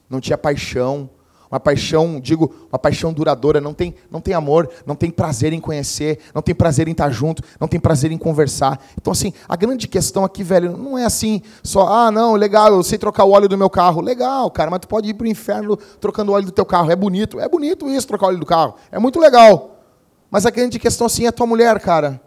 Não tinha paixão. uma paixão, digo, uma paixão duradoura, não tem, não tem amor, não tem prazer em conhecer, não tem prazer em estar junto, não tem prazer em conversar. Então, assim, a grande questão aqui, velho, não é assim, só, ah, não, legal, eu sei trocar o óleo do meu carro. Legal, cara, mas tu pode ir para o inferno trocando o óleo do teu carro. É bonito, é bonito isso, trocar o óleo do carro. É muito legal. Mas a grande questão, assim, é a tua mulher, cara.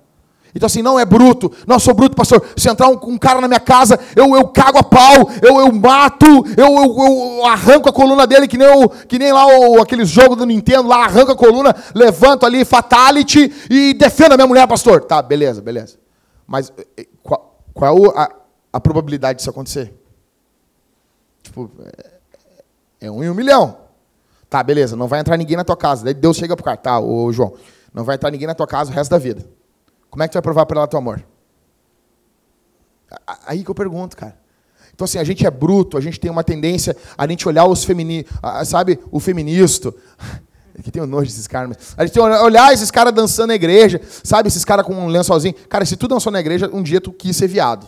Então assim, não é bruto. Não, sou bruto, pastor. Se entrar um, um, cara na minha casa, eu, eu cago a pau, eu, eu mato, eu, eu, eu arranco a coluna dele, que nem, o, que nem lá o, aqueles jogos do Nintendo, lá arranco a coluna, levanto ali, fatality, e defendo a minha mulher, pastor. Tá, beleza, beleza. Mas eh, qual, qual é a, a probabilidade disso acontecer? Tipo, é, é um em um milhão. Tá, beleza, não vai entrar ninguém na tua casa. Daí Deus chega pro cara, tá, ô João, não vai entrar ninguém na tua casa o resto da vida. Como é que tu vai provar para ela teu amor? Aí que eu pergunto, cara. Então, assim, a gente é bruto, a gente tem uma tendência a gente olhar os femininos, sabe, o feminista. Que tem nojo desses caras. A gente tem olhar esses caras dançando na igreja, sabe, esses caras com um lençolzinho. Cara, se tu dançou na igreja, um dia tu quis ser viado.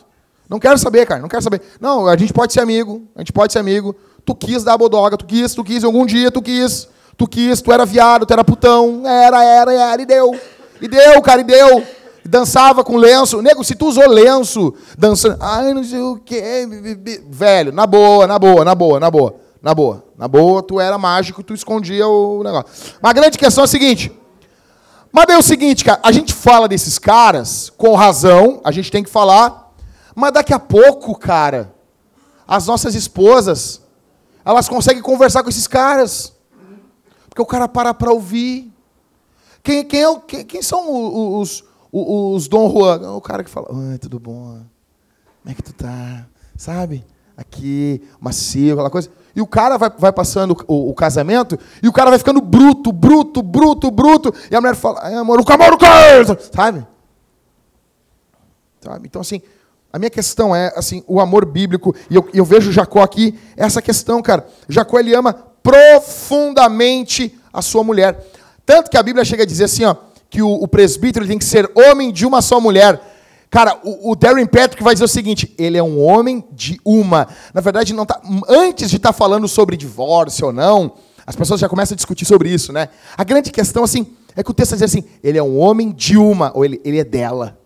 Não quero saber, cara, não quero saber. Não, a gente pode ser amigo, a gente pode ser amigo. Tu quis dar a bodoga, tu quis, tu quis, algum dia tu quis. Tu quis, tu era viado, tu era putão. Era, era, era, e deu. E deu, cara, e deu dançava com lenço. Nego, se tu usou lenço dançando, ai, não sei o quê. Velho, na boa, na boa, na boa, na boa. Na boa. Na boa, tu era mágico, tu escondia o negócio. Mas a grande questão é a seguinte. Mas é o seguinte, cara, a gente fala desses caras com razão, a gente tem que falar, mas daqui a pouco, cara, as nossas esposas, elas conseguem conversar com esses caras. Porque o cara para para ouvir. Quem, quem, é, quem, quem são os, os Dom Juan, o cara que fala, oi, tudo bom? Como é que tu tá? Sabe? Aqui, macio, aquela coisa. E o cara vai, vai passando o, o, casamento e o cara vai ficando bruto, bruto, bruto, bruto. E a mulher fala, amor, o camaro cai! Sabe? Sabe? Então, assim, a minha questão é, assim, o amor bíblico. E eu, eu vejo Jacó aqui, essa questão, cara. Jacó, ele ama profundamente a sua mulher. Tanto que a Bíblia chega a dizer assim, ó, que o, o presbítero tem que ser homem de uma só mulher. Cara, o, o Darren Patrick vai dizer o seguinte: ele é um homem de uma. Na verdade, não tá, antes de estar tá falando sobre divórcio ou não, as pessoas já começam a discutir sobre isso, né? A grande questão, assim, é que o texto diz assim: ele é um homem de uma, ou ele, ele é dela.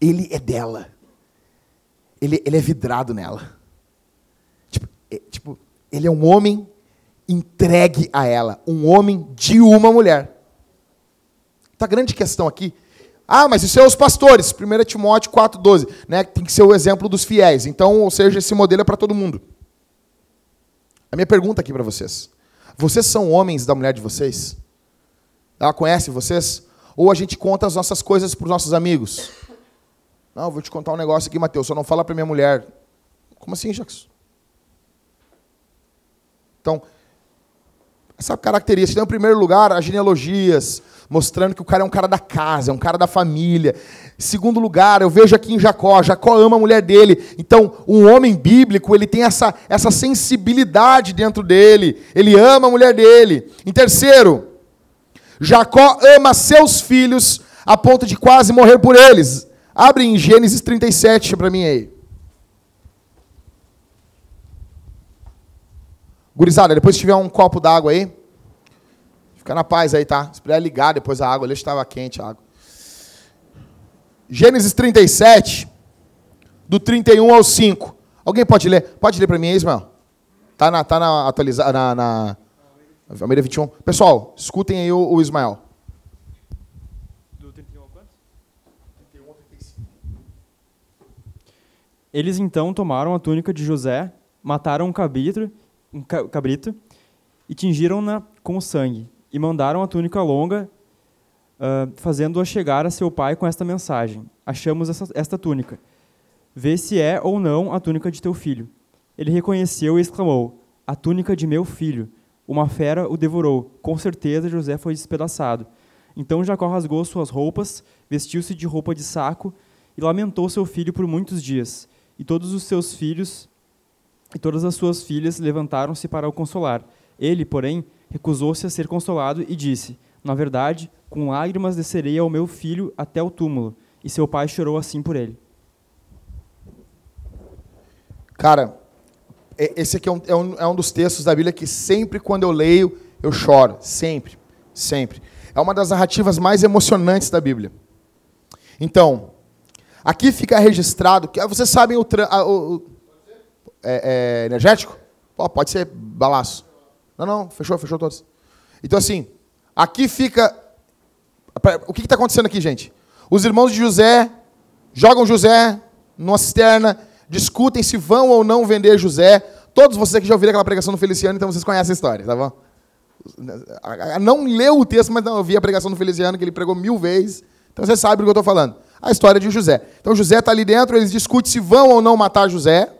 Ele é dela. Ele, ele é vidrado nela. Tipo, é, tipo, ele é um homem entregue a ela, um homem de uma mulher. A grande questão aqui. Ah, mas isso é os pastores. 1 Timóteo 4,12. Né? Tem que ser o exemplo dos fiéis. Então, ou seja, esse modelo é para todo mundo. A minha pergunta aqui para vocês. Vocês são homens da mulher de vocês? Ela conhece vocês? Ou a gente conta as nossas coisas para os nossos amigos? Não, vou te contar um negócio aqui, Mateus. Só não fala para minha mulher. Como assim, Jackson? Então, essa característica. Então, em primeiro lugar, as genealogias, mostrando que o cara é um cara da casa, é um cara da família. Segundo lugar, eu vejo aqui em Jacó, Jacó ama a mulher dele. Então, um homem bíblico, ele tem essa, essa sensibilidade dentro dele. Ele ama a mulher dele. Em terceiro, Jacó ama seus filhos a ponto de quase morrer por eles. Abre em Gênesis 37 para mim aí. Gurizada, depois se tiver um copo d'água aí, fica na paz aí, tá? Se puder ligar depois a água, ali estava quente a água. Gênesis 37, do 31 ao 5. Alguém pode ler? Pode ler para mim aí, Ismael? Tá na, tá na atualizada, na, na Almeida 21. Pessoal, escutem aí o, o Ismael. Do 31 ao quanto? 31 ao 35. Eles então tomaram a túnica de José, mataram um cabrito um cabrito e tingiram-na com sangue e mandaram a túnica longa, uh, fazendo-a chegar a seu pai com esta mensagem: Achamos essa, esta túnica. Vê se é ou não a túnica de teu filho. Ele reconheceu e exclamou: A túnica de meu filho. Uma fera o devorou. Com certeza José foi despedaçado. Então Jacó rasgou suas roupas, vestiu-se de roupa de saco e lamentou seu filho por muitos dias. E todos os seus filhos e todas as suas filhas levantaram-se para o consolar. Ele, porém, recusou-se a ser consolado e disse: Na verdade, com lágrimas descerei ao meu filho até o túmulo. E seu pai chorou assim por ele. Cara, esse aqui é um, é, um, é um dos textos da Bíblia que sempre quando eu leio, eu choro. Sempre. Sempre. É uma das narrativas mais emocionantes da Bíblia. Então, aqui fica registrado que vocês sabem o, o, o é, é, energético? Oh, pode ser balaço. Não, não, fechou, fechou todos. Então, assim, aqui fica. O que está acontecendo aqui, gente? Os irmãos de José jogam José numa cisterna, discutem se vão ou não vender José. Todos vocês que já ouviram aquela pregação do Feliciano, então vocês conhecem a história, tá bom? Não leu o texto, mas não, eu vi a pregação do Feliciano, que ele pregou mil vezes. Então você sabe do que eu estou falando. A história de José. Então José está ali dentro, eles discutem se vão ou não matar José.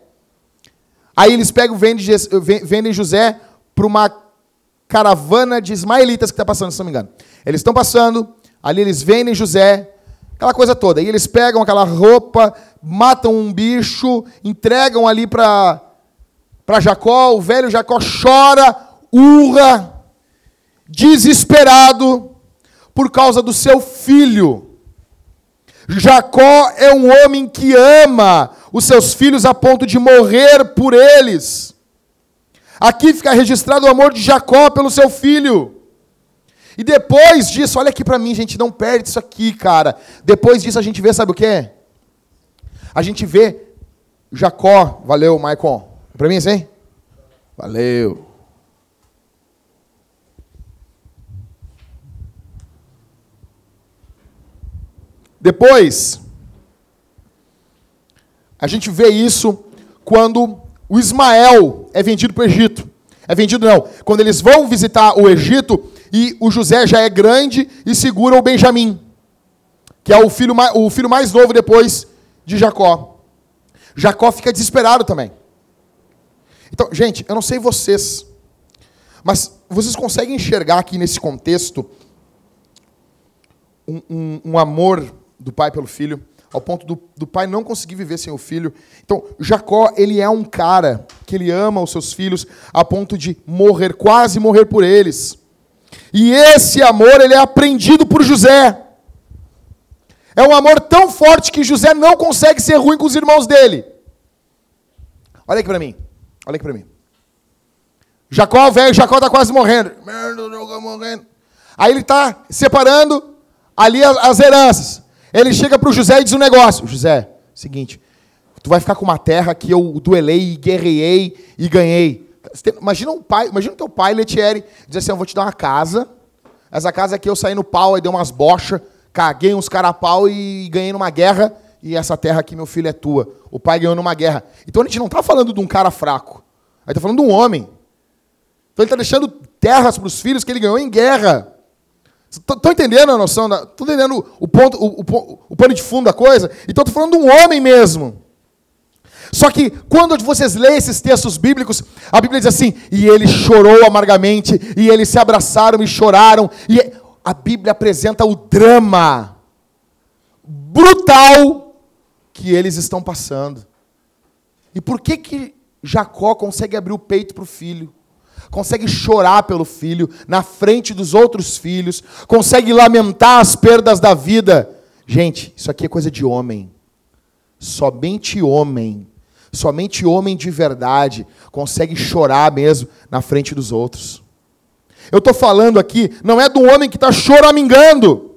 Aí eles pegam, vendem, José para uma caravana de ismaelitas que está passando, se não me engano. Eles estão passando, ali eles vendem José, aquela coisa toda. E eles pegam aquela roupa, matam um bicho, entregam ali para Jacó, o velho Jacó chora, urra, desesperado, por causa do seu filho. Jacó é um homem que ama os seus filhos a ponto de morrer por eles. Aqui fica registrado o amor de Jacó pelo seu filho. E depois disso, olha aqui para mim, gente, não perde isso aqui, cara. Depois disso a gente vê, sabe o quê? A gente vê Jacó, valeu, Maicon. Para mim, sim? Valeu. Depois, a gente vê isso quando o Ismael é vendido para o Egito. É vendido não. Quando eles vão visitar o Egito e o José já é grande e segura o Benjamim, que é o filho mais, o filho mais novo depois de Jacó. Jacó fica desesperado também. Então, gente, eu não sei vocês, mas vocês conseguem enxergar aqui nesse contexto um, um, um amor do pai pelo filho? ao ponto do, do pai não conseguir viver sem o filho. Então, Jacó, ele é um cara que ele ama os seus filhos a ponto de morrer, quase morrer por eles. E esse amor, ele é aprendido por José. É um amor tão forte que José não consegue ser ruim com os irmãos dele. Olha aqui para mim. Olha aqui para mim. Jacó, velho, Jacó está quase morrendo. Merda, morrendo. Aí ele está separando ali as, as heranças. Ele chega para o José e diz um negócio. José, seguinte, tu vai ficar com uma terra que eu duelei, e guerreei e ganhei. Imagina um pai, imagina teu pai, Letieri, diz assim, eu vou te dar uma casa. Essa casa aqui eu saí no pau, aí dei umas bochas, caguei uns carapau e ganhei numa guerra. E essa terra aqui, meu filho, é tua. O pai ganhou numa guerra. Então a gente não está falando de um cara fraco. A gente está falando de um homem. Então ele está deixando terras para os filhos que ele ganhou em guerra. Estão entendendo a noção? Estão entendendo o, ponto, o, o, o pano de fundo da coisa? Então estou falando de um homem mesmo. Só que quando vocês leem esses textos bíblicos, a Bíblia diz assim: e ele chorou amargamente, e eles se abraçaram e choraram. E a Bíblia apresenta o drama brutal que eles estão passando. E por que que Jacó consegue abrir o peito para o filho? Consegue chorar pelo filho na frente dos outros filhos, consegue lamentar as perdas da vida. Gente, isso aqui é coisa de homem. Somente homem, somente homem de verdade consegue chorar mesmo na frente dos outros. Eu estou falando aqui, não é do homem que está choramingando,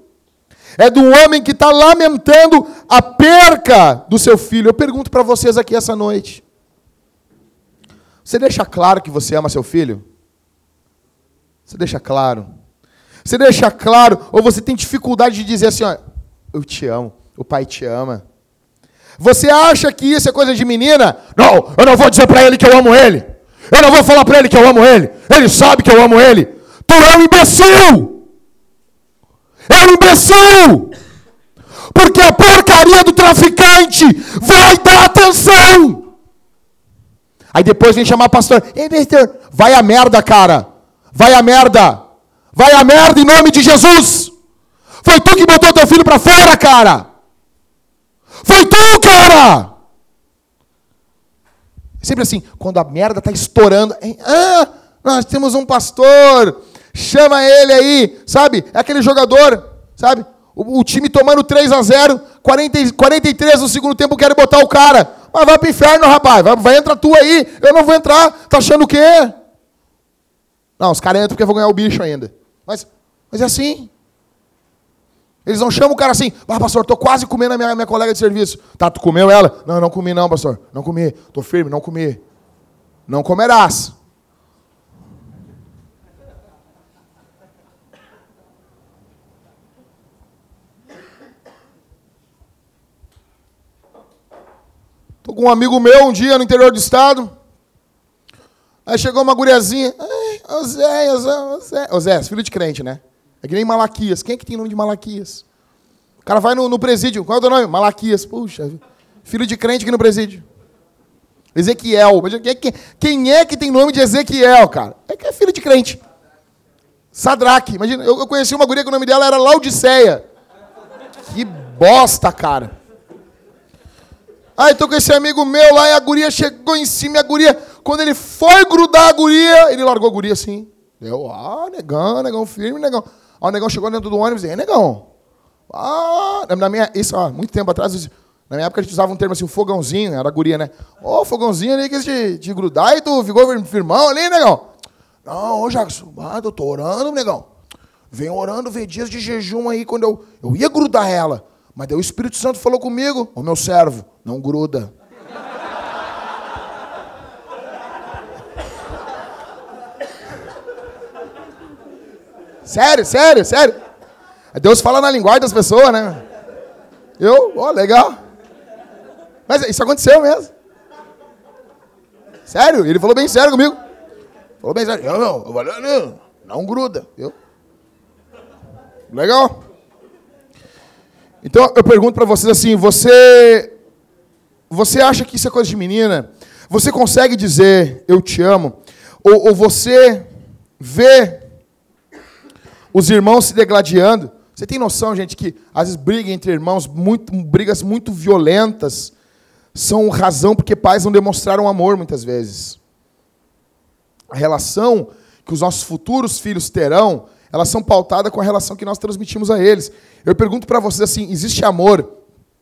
é do homem que está lamentando a perca do seu filho. Eu pergunto para vocês aqui essa noite: você deixa claro que você ama seu filho? Você deixa claro? Você deixa claro? Ou você tem dificuldade de dizer assim, ó, eu te amo, o pai te ama. Você acha que isso é coisa de menina? Não, eu não vou dizer para ele que eu amo ele. Eu não vou falar para ele que eu amo ele. Ele sabe que eu amo ele. Tu é um imbecil! É um imbecil! Porque a porcaria do traficante vai dar atenção! Aí depois vem chamar o pastor. Vai a merda, cara. Vai a merda. Vai a merda em nome de Jesus. Foi tu que botou teu filho para fora, cara. Foi tu, cara. Sempre assim, quando a merda tá estourando, ah, nós temos um pastor, chama ele aí, sabe? É aquele jogador, sabe? O, o time tomando 3 a 0, 40, 43 no segundo tempo, quero botar o cara. Mas vai pro inferno, rapaz. Vai, vai entrar tu aí. Eu não vou entrar. Tá achando o quê? Não, os caras entram porque vão ganhar o bicho ainda. Mas, mas é assim. Eles não chamam o cara assim, ah, pastor, tô quase comendo a minha, minha colega de serviço. Tá, tu comeu ela? Não, não comi não, pastor. Não comi. Tô firme, não comi. Não comerás. Tô com um amigo meu um dia no interior do estado. Aí chegou uma guriazinha. Oséias. Oséias, filho de crente, né? É que nem Malaquias. Quem é que tem nome de Malaquias? O cara vai no, no presídio. Qual é o teu nome? Malaquias. Puxa, filho de crente aqui no presídio. Ezequiel. Quem é que tem nome de Ezequiel, cara? É que é filho de crente. Sadraque. Imagina, eu, eu conheci uma guria que o nome dela era Laodiceia. Que bosta, cara. Aí tô com esse amigo meu lá e a guria chegou em cima e a guria, quando ele foi grudar a guria, ele largou a guria assim. Eu, ah, negão, negão firme, negão. Aí o negão chegou dentro do ônibus e, negão. Ah, na minha, isso, ó, muito tempo atrás, na minha época a gente usava um termo assim, o fogãozinho, era a guria, né? Ô, oh, fogãozinho ali que te, te grudar e tu ficou firmão ali, negão. Não, ô Jackson, ah, eu tô orando, negão. Vem orando, vem dias de jejum aí, quando eu, eu ia grudar ela. Mas daí o Espírito Santo falou comigo, o meu servo, não gruda. sério, sério, sério. Deus fala na linguagem das pessoas, né? Eu, ó, oh, legal. Mas isso aconteceu mesmo. Sério, ele falou bem sério comigo. Falou bem sério. Eu, não, não, não gruda. Eu. Legal. Então eu pergunto para vocês assim: você, você acha que isso é coisa de menina? Você consegue dizer eu te amo? Ou, ou você vê os irmãos se degladiando? Você tem noção, gente, que às vezes briga entre irmãos, muito, brigas muito violentas, são razão porque pais não demonstraram amor muitas vezes. A relação que os nossos futuros filhos terão elas são pautadas com a relação que nós transmitimos a eles. Eu pergunto para vocês assim: existe amor?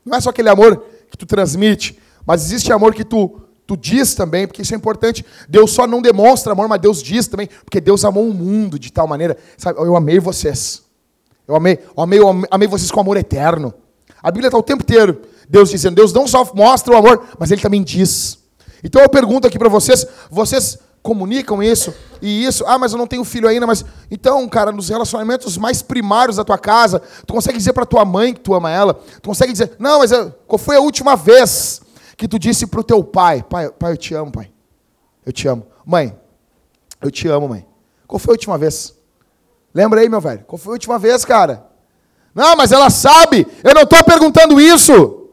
Não é só aquele amor que tu transmite, mas existe amor que tu, tu diz também, porque isso é importante. Deus só não demonstra amor, mas Deus diz também, porque Deus amou o mundo de tal maneira. Sabe, eu amei vocês. Eu amei, eu amei, eu amei vocês com amor eterno. A Bíblia está o tempo inteiro, Deus dizendo, Deus não só mostra o amor, mas Ele também diz. Então eu pergunto aqui para vocês, vocês comunicam isso e isso. Ah, mas eu não tenho filho ainda, mas então, cara, nos relacionamentos mais primários da tua casa, tu consegue dizer para tua mãe que tu ama ela? Tu consegue dizer: "Não, mas eu, qual foi a última vez que tu disse para o teu pai: "Pai, pai, eu te amo, pai. Eu te amo. Mãe, eu te amo, mãe." Qual foi a última vez? Lembra aí, meu velho? Qual foi a última vez, cara? Não, mas ela sabe. Eu não estou perguntando isso.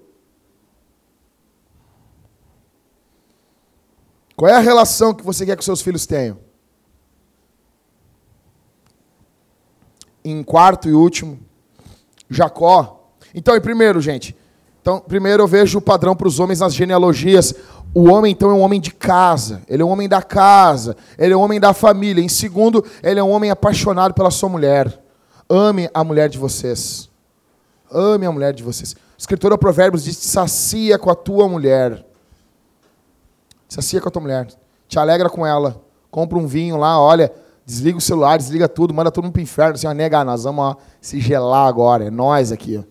Qual é a relação que você quer que seus filhos tenham? Em quarto e último, Jacó. Então, em primeiro, gente. Então, primeiro eu vejo o padrão para os homens nas genealogias. O homem, então, é um homem de casa. Ele é um homem da casa. Ele é um homem da família. Em segundo, ele é um homem apaixonado pela sua mulher. Ame a mulher de vocês. Ame a mulher de vocês. O escritor Provérbios diz: sacia com a tua mulher. Sacia com a tua mulher. Te alegra com ela. Compra um vinho lá, olha, desliga o celular, desliga tudo, manda todo mundo pro inferno. Assim, ó, nega, nós vamos ó, se gelar agora. É nós aqui. Ó.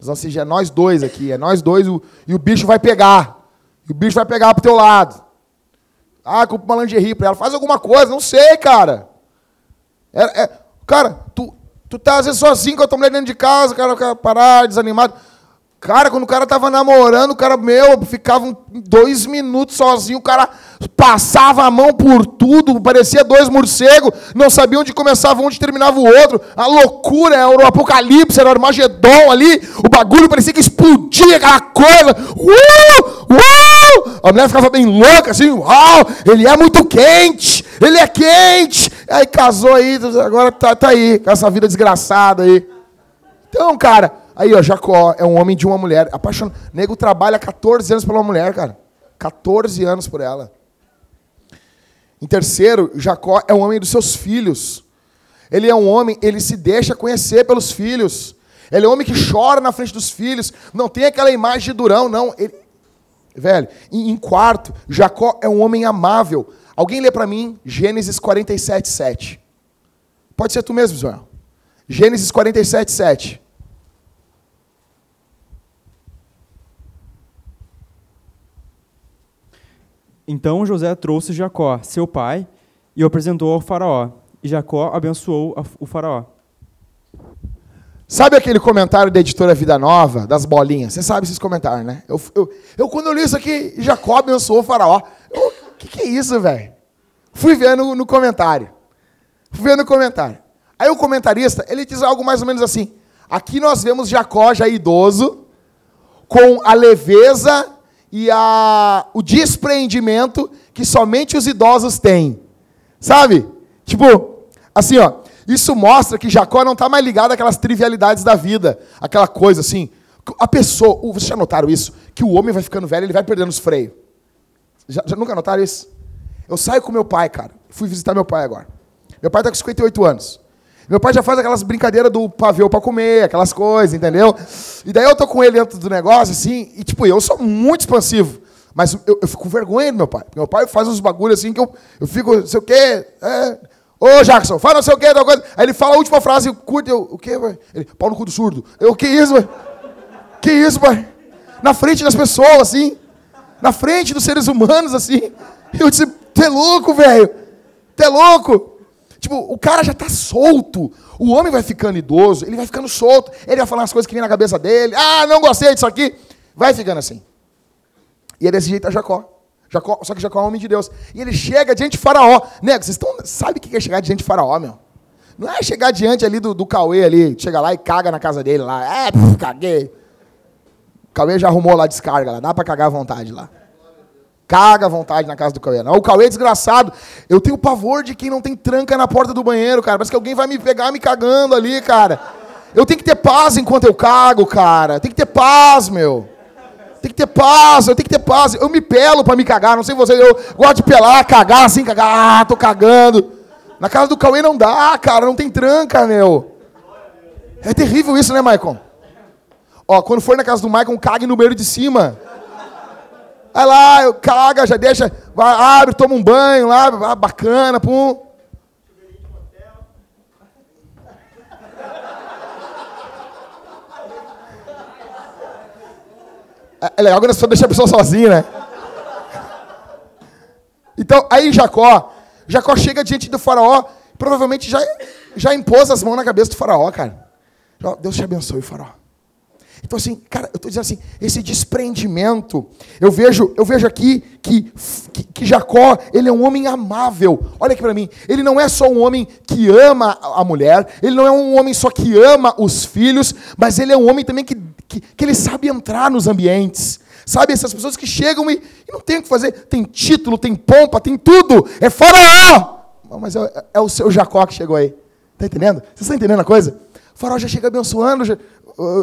Nós vamos se gelar, nós dois aqui. É nós dois o, e o bicho vai pegar. E o bicho vai pegar pro teu lado. Ah, compra uma lingerie pra ela. Faz alguma coisa, não sei, cara. É, é, cara, tu, tu tá às vezes sozinho com a tua mulher dentro de casa, cara, cara parar, desanimado. Cara, quando o cara tava namorando, o cara, meu, ficava dois minutos sozinho, o cara passava a mão por tudo, parecia dois morcegos, não sabia onde começava, onde terminava o outro. A loucura, era o apocalipse, era o Armagedon ali, o bagulho parecia que explodia aquela coisa. Uh! Uh! A mulher ficava bem louca, assim, uau, ele é muito quente, ele é quente. Aí casou aí, agora tá, tá aí, com essa vida desgraçada aí. Então, cara, Aí, ó, Jacó é um homem de uma mulher, apaixonado. O nego trabalha 14 anos pela mulher, cara. 14 anos por ela. Em terceiro, Jacó é um homem dos seus filhos. Ele é um homem, ele se deixa conhecer pelos filhos. Ele é um homem que chora na frente dos filhos. Não tem aquela imagem de durão, não. Ele, Velho, em, quarto, Jacó é um homem amável. Alguém lê para mim Gênesis 47, 7. Pode ser tu mesmo, João. Gênesis 47, 7. Então José trouxe Jacó, seu pai, e o apresentou ao faraó. E Jacó abençoou o faraó. Sabe aquele comentário da editora Vida Nova, das bolinhas? Você sabe esses comentários, né? Eu, eu, eu quando eu li isso aqui, Jacó abençoou o faraó. O que, que é isso, velho? Fui ver no, comentário. Fui ver no comentário. Aí o comentarista, ele diz algo mais ou menos assim. Aqui nós vemos Jacó já idoso, com a leveza e a, o despreendimento que somente os idosos têm. Sabe? Tipo, assim, ó. Isso mostra que Jacó não está mais ligado àquelas trivialidades da vida. Aquela coisa assim. A pessoa, vocês já notaram isso? Que o homem vai ficando velho, ele vai perdendo os freios. Já, já nunca notaram isso? Eu saio com meu pai, cara. Fui visitar meu pai agora. Meu pai está com 58 anos. Meu pai já faz aquelas brincadeiras do pavê para comer, aquelas coisas, entendeu? E daí eu tô com ele dentro do negócio, assim, e tipo, eu sou muito expansivo. Mas eu, eu fico com vergonha do meu pai. Meu pai faz uns bagulhos assim que eu, eu fico, não sei o quê. É, Ô, Jackson, fala não sei o quê, tal coisa. Aí ele fala a última frase, curta, eu, o quê, pai? Ele, pau no cu do surdo. Eu, que isso, pai? Que isso, pai? Na frente das pessoas, assim. Na frente dos seres humanos, assim. Eu disse, tu é louco, velho. Tu é louco. Tipo, o cara já está solto. O homem vai ficando idoso, ele vai ficando solto. Ele vai falando as coisas que vem na cabeça dele. Ah, não gostei disso aqui. Vai ficando assim. E é desse jeito a Jacó. Jacó. Só que Jacó é um homem de Deus. E ele chega diante de Faraó. Nego, vocês estão. Sabe o que é chegar diante de Faraó, meu? Não é chegar diante ali do, do Cauê ali, chega lá e caga na casa dele lá. É, caguei. O Cauê já arrumou lá descarga lá, dá para cagar à vontade lá. Caga à vontade na casa do Cauê. Não, o Cauê é desgraçado. Eu tenho pavor de quem não tem tranca na porta do banheiro, cara. Parece que alguém vai me pegar me cagando ali, cara. Eu tenho que ter paz enquanto eu cago, cara. Tem que ter paz, meu. Tem que ter paz, eu tenho que ter paz. Eu me pelo para me cagar, não sei vocês, eu gosto de pelar, cagar assim, cagar, ah, tô cagando. Na casa do Cauê não dá, cara, não tem tranca, meu. É terrível isso, né, Maicon? Ó, quando for na casa do Maicon, cague no banheiro de cima. Vai lá, eu caga, já deixa, vai, abre, toma um banho lá, bacana, pum. É, é legal quando você deixa a pessoa sozinha, né? Então, aí Jacó, Jacó chega diante do faraó, provavelmente já, já impôs as mãos na cabeça do faraó, cara. Deus te abençoe, faraó. Então, assim, cara, eu estou dizendo assim, esse desprendimento, eu vejo, eu vejo aqui que, que, que Jacó, ele é um homem amável. Olha aqui para mim, ele não é só um homem que ama a mulher, ele não é um homem só que ama os filhos, mas ele é um homem também que, que, que ele sabe entrar nos ambientes. Sabe, essas pessoas que chegam e, e não tem o que fazer, tem título, tem pompa, tem tudo, é faraó! Mas é, é o seu Jacó que chegou aí. Está entendendo? Você está entendendo a coisa? O faraó já chega abençoando, já,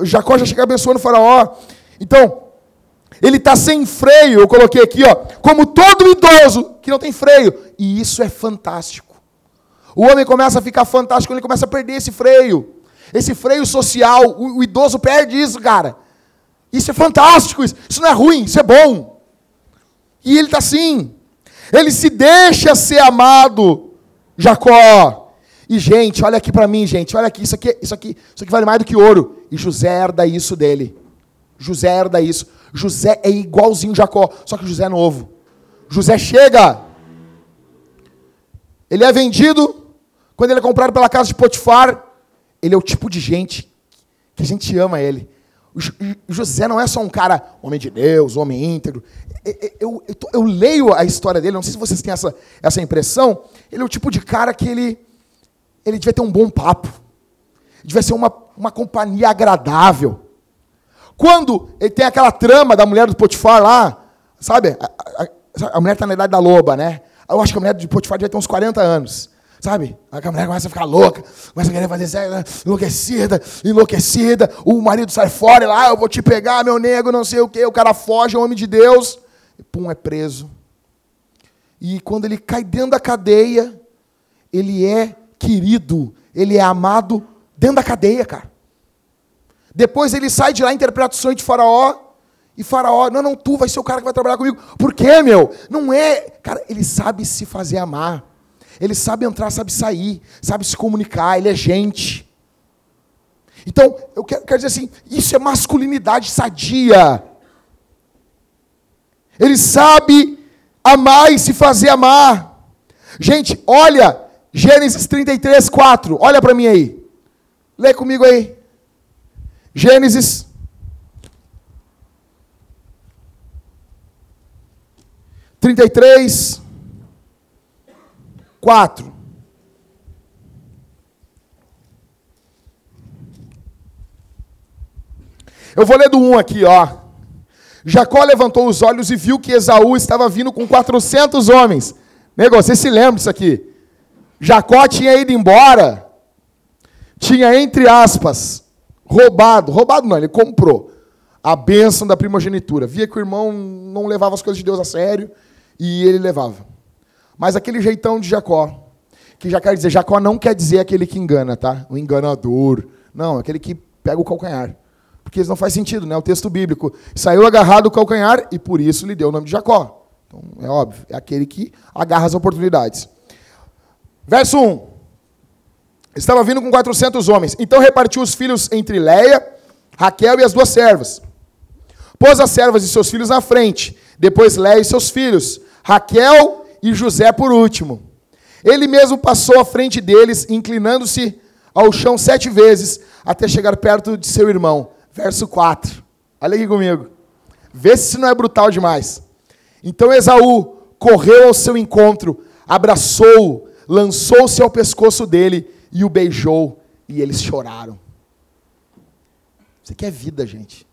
Jacó já chega abençoando o faraó. Então, ele está sem freio, eu coloquei aqui, ó, como todo idoso que não tem freio. E isso é fantástico. O homem começa a ficar fantástico ele começa a perder esse freio. Esse freio social, o, o idoso perde isso, cara. Isso é fantástico, isso, isso não é ruim, isso é bom. E ele está assim. Ele se deixa ser amado, Jacó. E, gente, olha aqui para mim, gente, olha aqui, isso aqui, isso aqui, isso aqui vale mais do que ouro. E José herda isso dele. José herda isso. José é igualzinho Jacó, só que José é novo. José chega. Ele é vendido. Quando ele é comprado pela casa de Potifar, ele é o tipo de gente que a gente ama ele. O José não é só um cara, homem de Deus, homem íntegro. Eu, eu, eu, leio a história dele, não sei se vocês têm essa, essa impressão. Ele é o tipo de cara que ele, ele devia ter um bom papo. Devia ser uma, uma companhia agradável. Quando ele tem aquela trama da mulher do Potifar lá, sabe? A, a, a mulher está na idade da loba, né? Eu acho que a mulher do Potifar devia ter uns 40 anos. Sabe? A mulher começa a ficar louca, começa a querer fazer sexo, enlouquecida, enlouquecida. O marido sai fora e lá, ah, eu vou te pegar, meu nego, não sei o quê. O cara foge, é um homem de Deus. E pum, é preso. E quando ele cai dentro da cadeia, ele é querido, ele é amado dentro da cadeia, cara. Depois ele sai de lá, interpreta o sonho de Faraó, E Faraó, não, não, tu vai ser o cara que vai trabalhar comigo. Por quê, meu? Não é. Cara, ele sabe se fazer amar. Ele sabe entrar, sabe sair, sabe se comunicar, ele é gente. Então, eu quero, quero dizer assim: isso é masculinidade sadia. Ele sabe amar e se fazer amar. Gente, olha, Gênesis 33, 4. Olha para mim aí. Lê comigo aí. Gênesis 33, 4. Eu vou ler do 1 aqui, ó. Jacó levantou os olhos e viu que Esaú estava vindo com 400 homens. Nego, você se lembra disso aqui? Jacó tinha ido embora, tinha, entre aspas, roubado. Roubado não, ele comprou a bênção da primogenitura. Via que o irmão não levava as coisas de Deus a sério e ele levava. Mas aquele jeitão de Jacó, que já quer dizer, Jacó não quer dizer aquele que engana, tá? O enganador. Não, aquele que pega o calcanhar. Porque isso não faz sentido, né? O texto bíblico. Saiu agarrado o calcanhar e por isso lhe deu o nome de Jacó. Então, é óbvio, é aquele que agarra as oportunidades. Verso 1. Estava vindo com 400 homens. Então repartiu os filhos entre Leia, Raquel e as duas servas. Pôs as servas e seus filhos na frente, depois Leia e seus filhos, Raquel e José por último. Ele mesmo passou à frente deles, inclinando-se ao chão sete vezes, até chegar perto de seu irmão. Verso 4. Olha aqui comigo. Vê se não é brutal demais. Então Esaú correu ao seu encontro, abraçou-o, lançou-se ao pescoço dele e o beijou, e eles choraram. Isso aqui é vida, gente.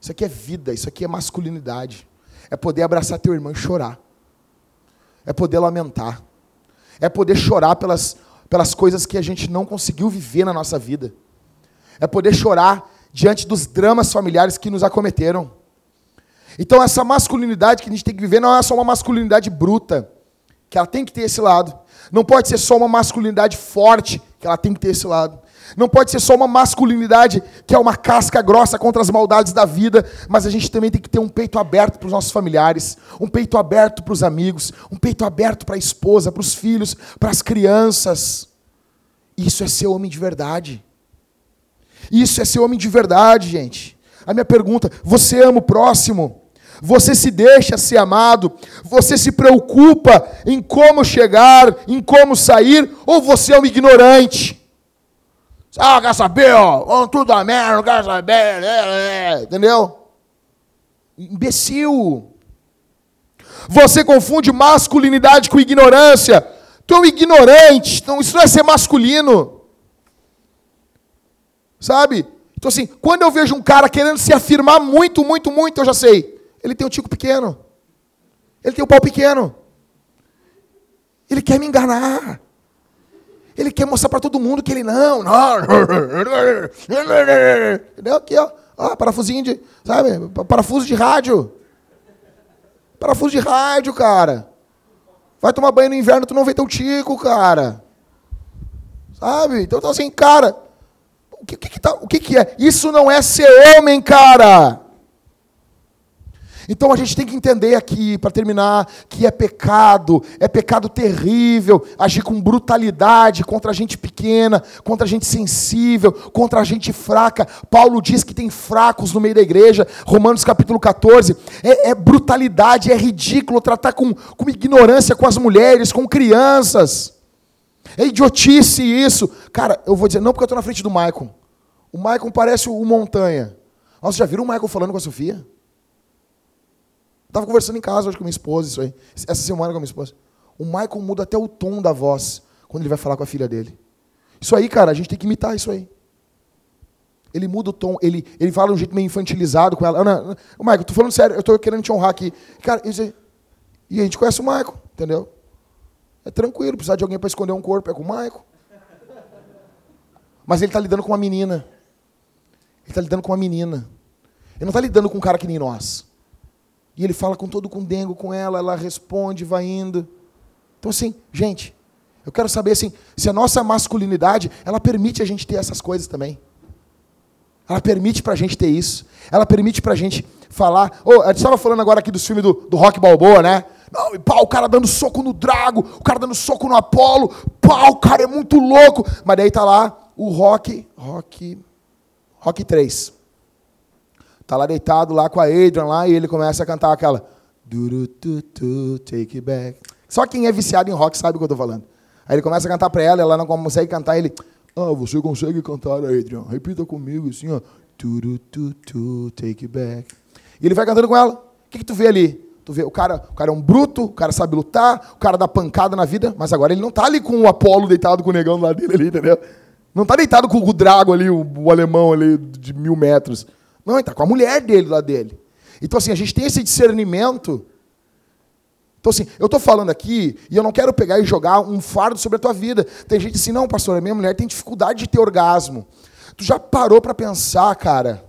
Isso aqui é vida, isso aqui é masculinidade. É poder abraçar teu irmão e chorar. É poder lamentar. É poder chorar pelas, pelas coisas que a gente não conseguiu viver na nossa vida. É poder chorar diante dos dramas familiares que nos acometeram. Então, essa masculinidade que a gente tem que viver não é só uma masculinidade bruta, que ela tem que ter esse lado. Não pode ser só uma masculinidade forte, que ela tem que ter esse lado. Não pode ser só uma masculinidade que é uma casca grossa contra as maldades da vida, mas a gente também tem que ter um peito aberto para os nossos familiares, um peito aberto para os amigos, um peito aberto para a esposa, para os filhos, para as crianças. Isso é ser homem de verdade. Isso é ser homem de verdade, gente. A minha pergunta: você ama o próximo? Você se deixa ser amado? Você se preocupa em como chegar, em como sair? Ou você é um ignorante? Ah, quer saber, ó? Tudo a merda, quer saber. É, é, é. Entendeu? Imbecil. Você confunde masculinidade com ignorância. Tu é um ignorante. Então, isso não é ser masculino. Sabe? Então, assim, quando eu vejo um cara querendo se afirmar muito, muito, muito, eu já sei. Ele tem o tico pequeno. Ele tem o pau pequeno. Ele quer me enganar. Ele quer mostrar para todo mundo que ele não, não. Entendeu? Aqui, ó. ó. Parafusinho de. Sabe? Parafuso de rádio. Parafuso de rádio, cara. Vai tomar banho no inverno, tu não vê teu tico, cara. Sabe? Então, então assim, cara. O que, que, tá, o que, que é? Isso não é ser homem, cara. Então a gente tem que entender aqui, para terminar, que é pecado, é pecado terrível agir com brutalidade contra a gente pequena, contra a gente sensível, contra a gente fraca. Paulo diz que tem fracos no meio da igreja, Romanos capítulo 14. É, é brutalidade, é ridículo tratar com, com ignorância com as mulheres, com crianças. É idiotice isso. Cara, eu vou dizer, não porque eu estou na frente do Maicon. O Maicon parece o Montanha. Nossa, já viram o Maicon falando com a Sofia? Estava conversando em casa hoje com minha esposa, isso aí. Essa semana com minha esposa. O Michael muda até o tom da voz quando ele vai falar com a filha dele. Isso aí, cara, a gente tem que imitar isso aí. Ele muda o tom, ele, ele fala de um jeito meio infantilizado com ela. Ana, o Michael, tô falando sério, eu tô querendo te honrar aqui. Cara, e a gente conhece o Michael, entendeu? É tranquilo, precisar de alguém para esconder um corpo é com o Michael. Mas ele está lidando com uma menina. Ele está lidando com uma menina. Ele não está lidando com um cara que nem nós. E ele fala com todo com dengo com ela, ela responde, vai indo. Então assim, gente, eu quero saber assim, se a nossa masculinidade, ela permite a gente ter essas coisas também. Ela permite para a gente ter isso. Ela permite para a gente falar. Oh, a gente estava falando agora aqui dos filmes do, do Rock Balboa, né? Não, e pau, o cara dando soco no Drago, o cara dando soco no Apolo, pau, o cara é muito louco. Mas daí tá lá o Rock, Rock, Rock 3. Tá lá deitado lá com a Adrian lá e ele começa a cantar aquela take it back. Só quem é viciado em rock sabe o que eu tô falando. Aí ele começa a cantar para ela, ela não consegue cantar, ele, ah, você consegue cantar, Adrian? Repita comigo assim, ó. take it back. E ele vai cantando com ela. O que, que tu vê ali? Tu vê, o cara, o cara é um bruto, o cara sabe lutar, o cara dá pancada na vida, mas agora ele não tá ali com o Apolo deitado com o negão lá dele ali, entendeu? Não tá deitado com o Drago ali, o, o alemão ali de mil metros. Não, ele tá com a mulher dele lá dele. Então, assim, a gente tem esse discernimento. Então, assim, eu estou falando aqui e eu não quero pegar e jogar um fardo sobre a tua vida. Tem gente assim, não, pastor, a minha mulher tem dificuldade de ter orgasmo. Tu já parou para pensar, cara?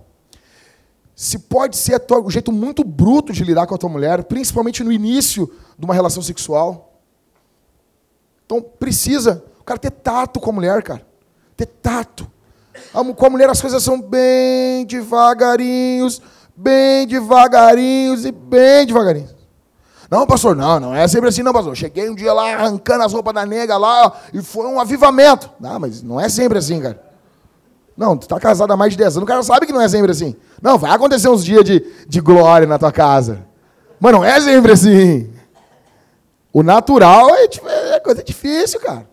Se pode ser o jeito muito bruto de lidar com a tua mulher, principalmente no início de uma relação sexual. Então, precisa, o cara ter tato com a mulher, cara. Ter tato. Com a mulher as coisas são bem devagarinhos, bem devagarinhos e bem devagarinho. Não, pastor, não, não é sempre assim, não, pastor. Cheguei um dia lá arrancando as roupas da nega lá e foi um avivamento. Não, mas não é sempre assim, cara. Não, tu tá casado há mais de 10 anos, o cara sabe que não é sempre assim. Não, vai acontecer uns dias de, de glória na tua casa. Mas não é sempre assim. O natural é, é coisa difícil, cara.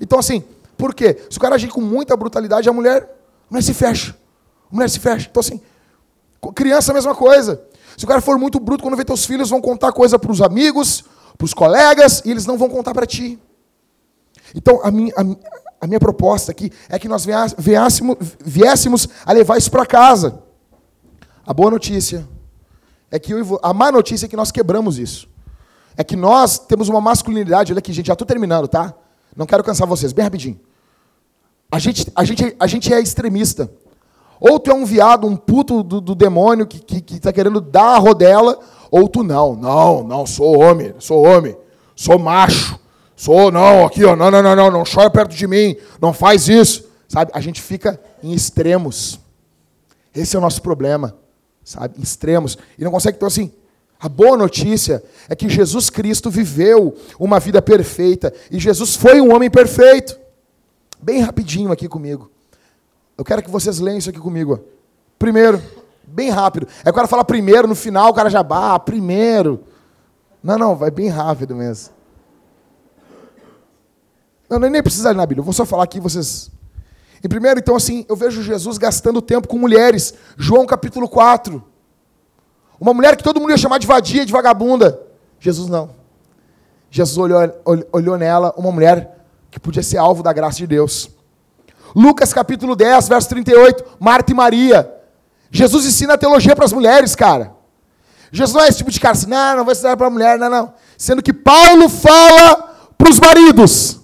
Então, assim, por quê? Se o cara agir com muita brutalidade, a mulher, a mulher se fecha. A mulher se fecha. Então, assim, Criança, a mesma coisa. Se o cara for muito bruto, quando vê teus filhos, vão contar coisa para os amigos, para os colegas, e eles não vão contar para ti. Então, a minha, a, a, minha proposta aqui é que nós viéssemos, viéssemos a levar isso para casa. A boa notícia é que eu, a má notícia é que nós quebramos isso. É que nós temos uma masculinidade, olha aqui, gente, já estou terminando, tá? Não quero cansar vocês, bem rapidinho. A gente, a gente, a gente é extremista. Ou tu é um viado, um puto do, do demônio que está que, que tá querendo dar a rodela, ou tu não. Não, não, sou homem, sou homem, sou macho, sou, não, aqui, ó, não, não, não, não, não chora perto de mim, não faz isso. Sabe, a gente fica em extremos. Esse é o nosso problema, sabe, em extremos. E não consegue, então assim, a boa notícia é que Jesus Cristo viveu uma vida perfeita e Jesus foi um homem perfeito. Bem rapidinho aqui comigo. Eu quero que vocês leiam isso aqui comigo. Primeiro, bem rápido. É o cara fala primeiro, no final o cara já, ah, primeiro. Não, não, vai bem rápido mesmo. Não, nem precisa ler na Bíblia, eu vou só falar aqui vocês. Em primeiro, então, assim, eu vejo Jesus gastando tempo com mulheres. João capítulo 4. Uma mulher que todo mundo ia chamar de vadia, de vagabunda. Jesus não. Jesus olhou, olhou nela uma mulher que podia ser alvo da graça de Deus. Lucas capítulo 10, verso 38, Marta e Maria. Jesus ensina a teologia para as mulheres, cara. Jesus não é esse tipo de cara assim, não, não vai ensinar para a mulher, não, não. Sendo que Paulo fala para os maridos,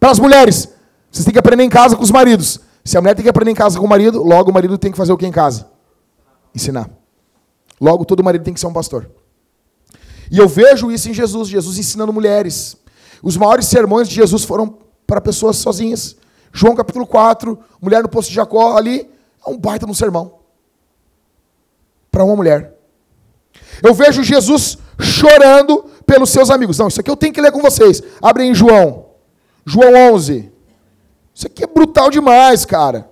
para as mulheres. Vocês têm que aprender em casa com os maridos. Se a mulher tem que aprender em casa com o marido, logo o marido tem que fazer o que em casa? Ensinar. Logo todo marido tem que ser um pastor. E eu vejo isso em Jesus, Jesus ensinando mulheres. Os maiores sermões de Jesus foram para pessoas sozinhas. João capítulo 4, mulher no poço de Jacó, ali, é um baita no sermão. Para uma mulher. Eu vejo Jesus chorando pelos seus amigos. Não, isso aqui eu tenho que ler com vocês. Abre em João. João 11. Isso aqui é brutal demais, cara.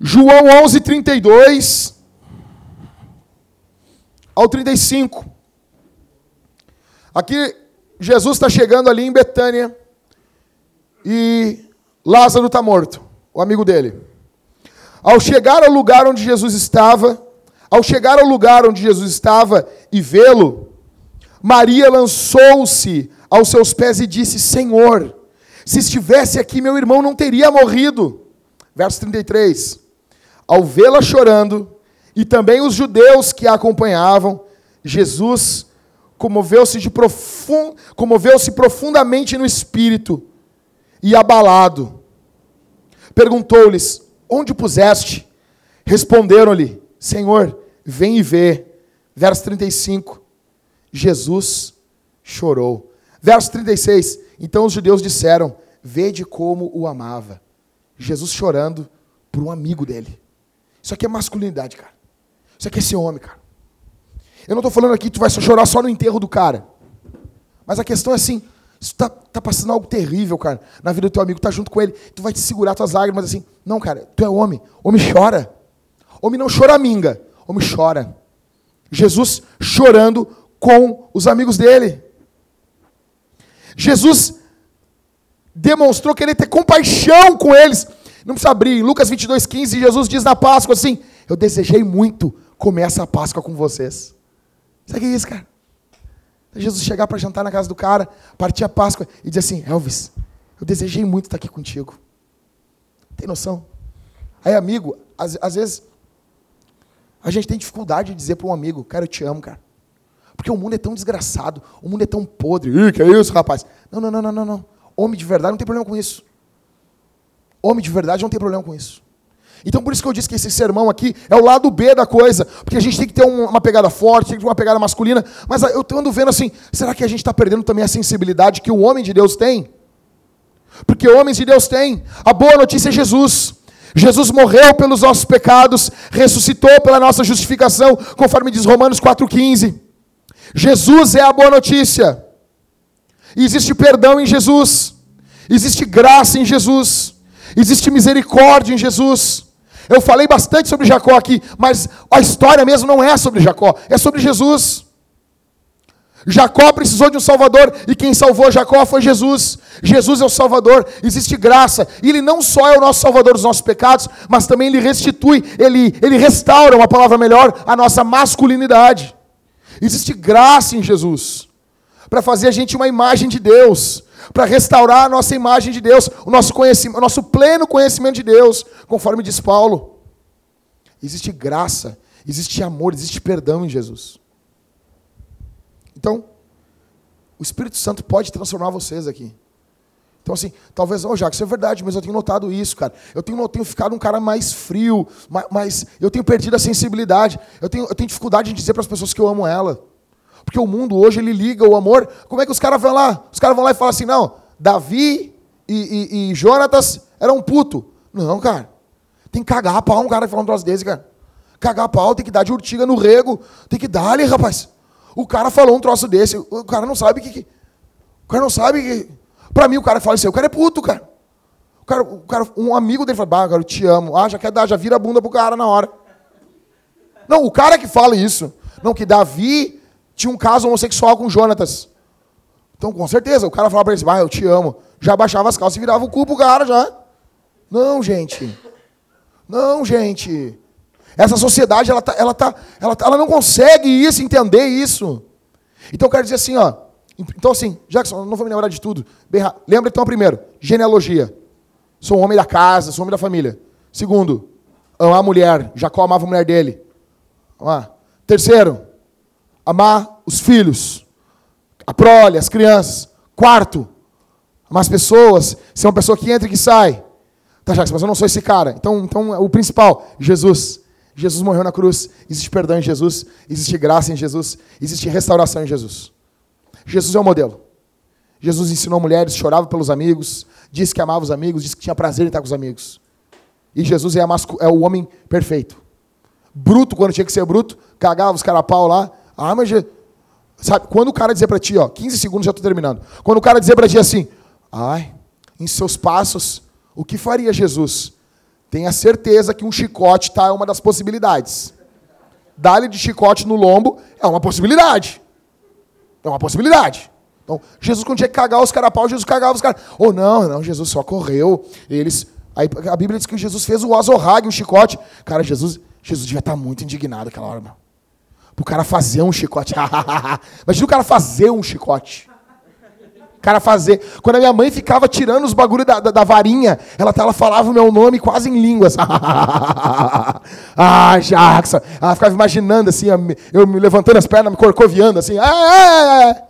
João 11, 32 ao 35. Aqui Jesus está chegando ali em Betânia e Lázaro está morto, o amigo dele. Ao chegar ao lugar onde Jesus estava, ao chegar ao lugar onde Jesus estava e vê-lo, Maria lançou-se aos seus pés e disse: Senhor, se estivesse aqui, meu irmão não teria morrido. Verso 33. Ao vê-la chorando, e também os judeus que a acompanhavam, Jesus comoveu-se profund... comoveu-se profundamente no espírito e abalado. Perguntou-lhes: Onde o puseste? Responderam-lhe: Senhor, vem e vê. Verso 35. Jesus chorou. Verso 36. Então os judeus disseram: Vede como o amava. Jesus chorando por um amigo dele. Isso aqui é masculinidade, cara. Isso aqui é ser homem, cara. Eu não estou falando aqui que tu vai chorar só no enterro do cara. Mas a questão é assim, isso tá, tá passando algo terrível, cara, na vida do teu amigo, tá junto com ele, tu vai te segurar tuas lágrimas assim. Não, cara, tu é homem. Homem chora. Homem não chora minga. Homem chora. Jesus chorando com os amigos dele. Jesus demonstrou querer ter compaixão com eles. Não precisa abrir. Em Lucas 22, 15, Jesus diz na Páscoa assim: Eu desejei muito comer essa Páscoa com vocês. Sabe o que é isso, cara? Jesus chegar para jantar na casa do cara, partir a Páscoa e dizer assim: Elvis, eu desejei muito estar aqui contigo. Tem noção? Aí, amigo, às, às vezes, a gente tem dificuldade de dizer para um amigo: Cara, eu te amo, cara. Porque o mundo é tão desgraçado, o mundo é tão podre. Ih, que é isso, rapaz? Não, não, não, não, não, não. Homem de verdade não tem problema com isso. Homem de verdade não tem problema com isso. Então por isso que eu disse que esse sermão aqui é o lado B da coisa, porque a gente tem que ter uma pegada forte, tem que ter uma pegada masculina, mas eu ando vendo assim, será que a gente está perdendo também a sensibilidade que o homem de Deus tem? Porque homens de Deus têm. A boa notícia é Jesus. Jesus morreu pelos nossos pecados, ressuscitou pela nossa justificação, conforme diz Romanos 4,15. Jesus é a boa notícia. existe perdão em Jesus, existe graça em Jesus, existe misericórdia em Jesus. Eu falei bastante sobre Jacó aqui, mas a história mesmo não é sobre Jacó, é sobre Jesus. Jacó precisou de um Salvador e quem salvou Jacó foi Jesus. Jesus é o Salvador, existe graça. E Ele não só é o nosso Salvador dos nossos pecados, mas também Ele restitui, Ele, ele restaura, uma palavra melhor, a nossa masculinidade. Existe graça em Jesus para fazer a gente uma imagem de Deus para restaurar a nossa imagem de Deus, o nosso conhecimento, o nosso pleno conhecimento de Deus, conforme diz Paulo. Existe graça, existe amor, existe perdão em Jesus. Então, o Espírito Santo pode transformar vocês aqui. Então, assim, talvez, ô oh, Jacques, isso é verdade, mas eu tenho notado isso, cara. Eu tenho, eu tenho ficado um cara mais frio, mas eu tenho perdido a sensibilidade. Eu tenho, eu tenho dificuldade de dizer para as pessoas que eu amo ela. Porque o mundo hoje ele liga o amor. Como é que os caras vão lá? Os caras vão lá e falam assim: não, Davi e, e, e Jonatas eram puto. Não, cara. Tem que cagar a pau um cara que fala um troço desse, cara. Cagar a pau, tem que dar de urtiga no rego. Tem que dar ali, rapaz. O cara falou um troço desse. O cara não sabe que. que o cara não sabe que. Pra mim, o cara fala assim: o cara é puto, cara. O cara, o cara um amigo dele fala: bah, cara, eu te amo. Ah, já quer dar, já vira a bunda pro cara na hora. Não, o cara que fala isso. Não, que Davi tinha um caso homossexual com Jonatas. Então, com certeza, o cara falava para ele, ah, eu te amo. Já baixava as calças e virava o cu pro cara já. Não, gente. Não, gente. Essa sociedade, ela, tá, ela, tá, ela, tá, ela não consegue isso, entender isso. Então, eu quero dizer assim, ó. Então, assim, Jackson, não vou me lembrar de tudo. Bem, lembra então, primeiro, genealogia. Sou um homem da casa, sou um homem da família. Segundo, amar a mulher. Jacó amava a mulher dele. Vamos lá. Terceiro, amar os filhos, a prole, as crianças. Quarto, amar as pessoas, ser uma pessoa que entra e que sai. Tá, Jacques, mas eu não sou esse cara. Então, então o principal, Jesus. Jesus morreu na cruz. Existe perdão em Jesus. Existe graça em Jesus. Existe restauração em Jesus. Jesus é o modelo. Jesus ensinou mulheres, chorava pelos amigos, disse que amava os amigos, disse que tinha prazer em estar com os amigos. E Jesus é, é o homem perfeito. Bruto, quando tinha que ser bruto, cagava os carapau lá, ah, mas. Sabe, quando o cara dizer para ti, ó, 15 segundos já estou terminando. Quando o cara dizer para ti assim, ai, em seus passos, o que faria Jesus? Tenha certeza que um chicote tá, é uma das possibilidades. Dar-lhe de chicote no lombo é uma possibilidade. É uma possibilidade. Então, Jesus, quando tinha que cagar os carapau, Jesus cagava os caras. Ou oh, não, não, Jesus só correu. Eles. Aí a Bíblia diz que Jesus fez o azorrague, o chicote. Cara, Jesus, Jesus devia estar tá muito indignado aquela hora, meu. Pro cara fazer um chicote. Imagina o cara fazer um chicote. O cara fazer. Quando a minha mãe ficava tirando os bagulhos da, da, da, varinha, ela, ela falava o meu nome quase em línguas. ah, Jackson. Ela ficava imaginando assim, eu me levantando as pernas, me corcoviando assim. Ah, ah, ah.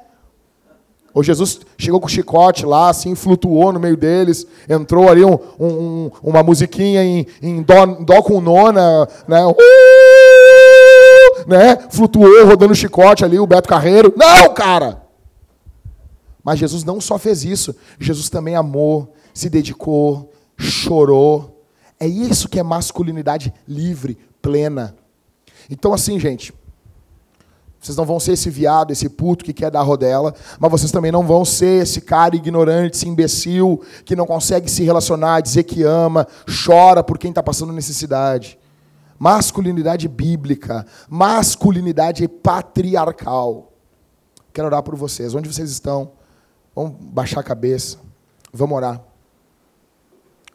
O Jesus chegou com o chicote lá, assim, flutuou no meio deles, entrou ali um, um, uma musiquinha em, em dó, dó com nona, né? Uh! Né? Flutuou rodando chicote ali, o Beto Carreiro. Não, cara! Mas Jesus não só fez isso, Jesus também amou, se dedicou, chorou. É isso que é masculinidade livre, plena. Então, assim, gente, vocês não vão ser esse viado, esse puto que quer dar rodela, mas vocês também não vão ser esse cara ignorante, esse imbecil que não consegue se relacionar, dizer que ama, chora por quem está passando necessidade. Masculinidade bíblica, masculinidade patriarcal. Quero orar por vocês. Onde vocês estão? Vamos baixar a cabeça. Vamos orar.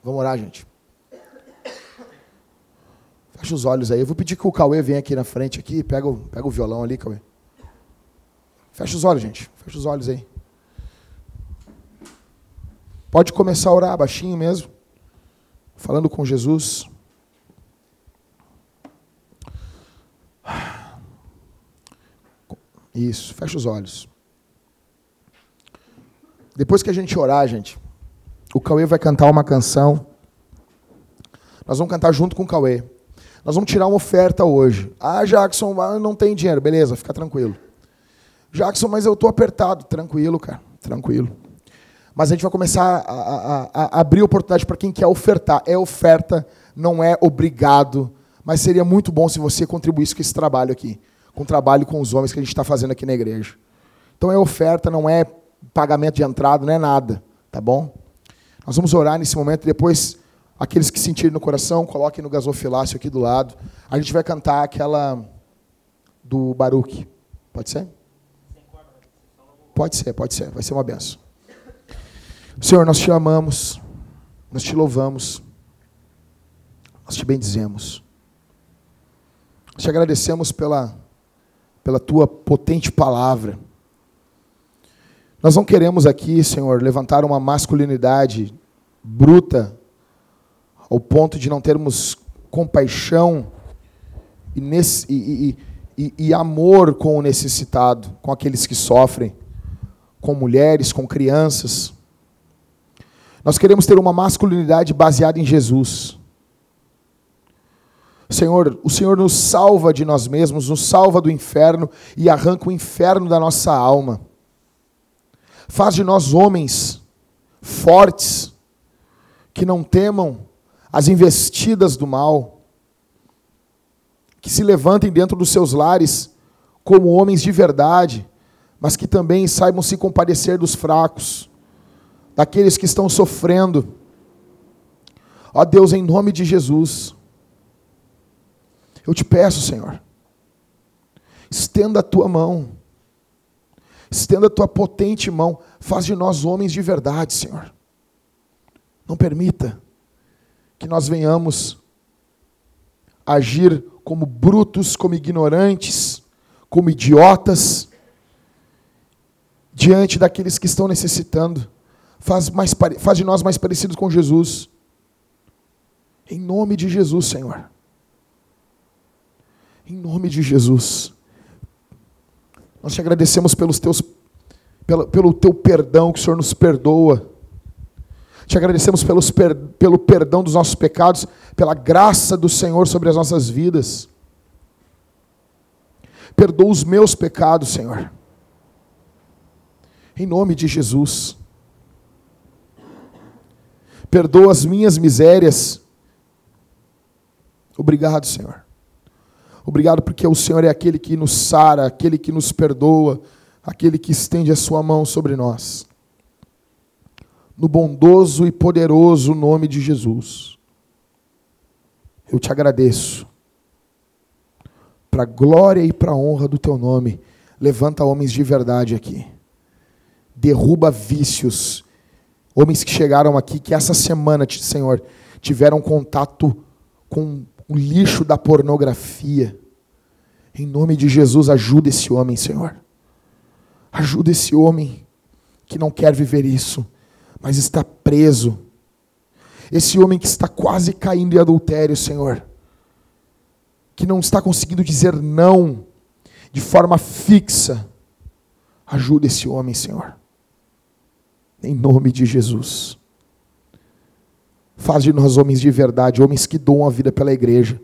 Vamos orar, gente. Fecha os olhos aí. Eu vou pedir que o Cauê venha aqui na frente aqui. Pega o, pega o violão ali, Cauê. Fecha os olhos, gente. Fecha os olhos aí. Pode começar a orar baixinho mesmo. Falando com Jesus. Isso, fecha os olhos. Depois que a gente orar, gente, o Cauê vai cantar uma canção. Nós vamos cantar junto com o Cauê. Nós vamos tirar uma oferta hoje. Ah, Jackson, não tem dinheiro. Beleza, fica tranquilo. Jackson, mas eu estou apertado. Tranquilo, cara. Tranquilo. Mas a gente vai começar a, a, a abrir oportunidade para quem quer ofertar. É oferta, não é obrigado. Mas seria muito bom se você contribuísse com esse trabalho aqui. Com o trabalho com os homens que a gente está fazendo aqui na igreja. Então é oferta, não é pagamento de entrada, não é nada. Tá bom? Nós vamos orar nesse momento. Depois Aqueles que sentirem no coração, coloquem no gasofilácio aqui do lado. A gente vai cantar aquela do Baruch. Pode ser? Pode ser, pode ser. Vai ser uma benção. Senhor, nós te amamos, nós te louvamos, nós te bendizemos. Te agradecemos pela, pela tua potente palavra. Nós não queremos aqui, Senhor, levantar uma masculinidade bruta ao ponto de não termos compaixão e, nesse, e, e, e, amor com o necessitado, com aqueles que sofrem, com mulheres, com crianças. Nós queremos ter uma masculinidade baseada em Jesus. Senhor, o Senhor nos salva de nós mesmos, nos salva do inferno e arranca o inferno da nossa alma. Faz de nós homens fortes, que não temam as investidas do mal, que se levantem dentro dos seus lares como homens de verdade, mas que também saibam se compadecer dos fracos, daqueles que estão sofrendo. Ó Deus, em nome de Jesus, eu te peço, Senhor, estenda a tua mão, estenda a tua potente mão, faz de nós homens de verdade, Senhor. Não permita que nós venhamos agir como brutos, como ignorantes, como idiotas, diante daqueles que estão necessitando. Faz, mais, faz de nós mais parecidos com Jesus. Em nome de Jesus, Senhor. Em nome de Jesus. Nós te agradecemos pelos teus, pelo, pelo teu perdão, que o Senhor nos perdoa te agradecemos pelos, pelo perdão dos nossos pecados, pela graça do Senhor sobre as nossas vidas. Perdoa os meus pecados, Senhor. Em nome de Jesus. Perdoa as minhas misérias. Obrigado, Senhor. Obrigado porque o Senhor é aquele que nos sara, aquele que nos perdoa, aquele que estende a sua mão sobre nós no bondoso e poderoso nome de Jesus. Eu te agradeço. Para a glória e para a honra do teu nome, levanta homens de verdade aqui. Derruba vícios. Homens que chegaram aqui, que essa semana, Senhor, tiveram contato com o lixo da pornografia. Em nome de Jesus, ajuda esse homem, Senhor. Ajuda esse homem que não quer viver isso mas está preso. Esse homem que está quase caindo em adultério, Senhor, que não está conseguindo dizer não de forma fixa, ajuda esse homem, Senhor. Em nome de Jesus. Faz de nós homens de verdade, homens que doam a vida pela igreja,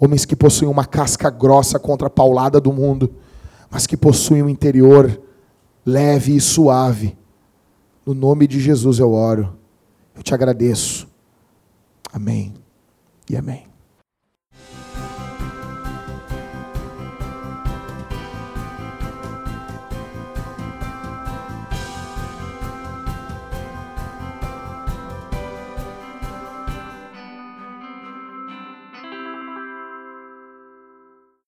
homens que possuem uma casca grossa contra a paulada do mundo, mas que possuem um interior leve e suave no nome de Jesus eu oro. Eu te agradeço. Amém. e amém.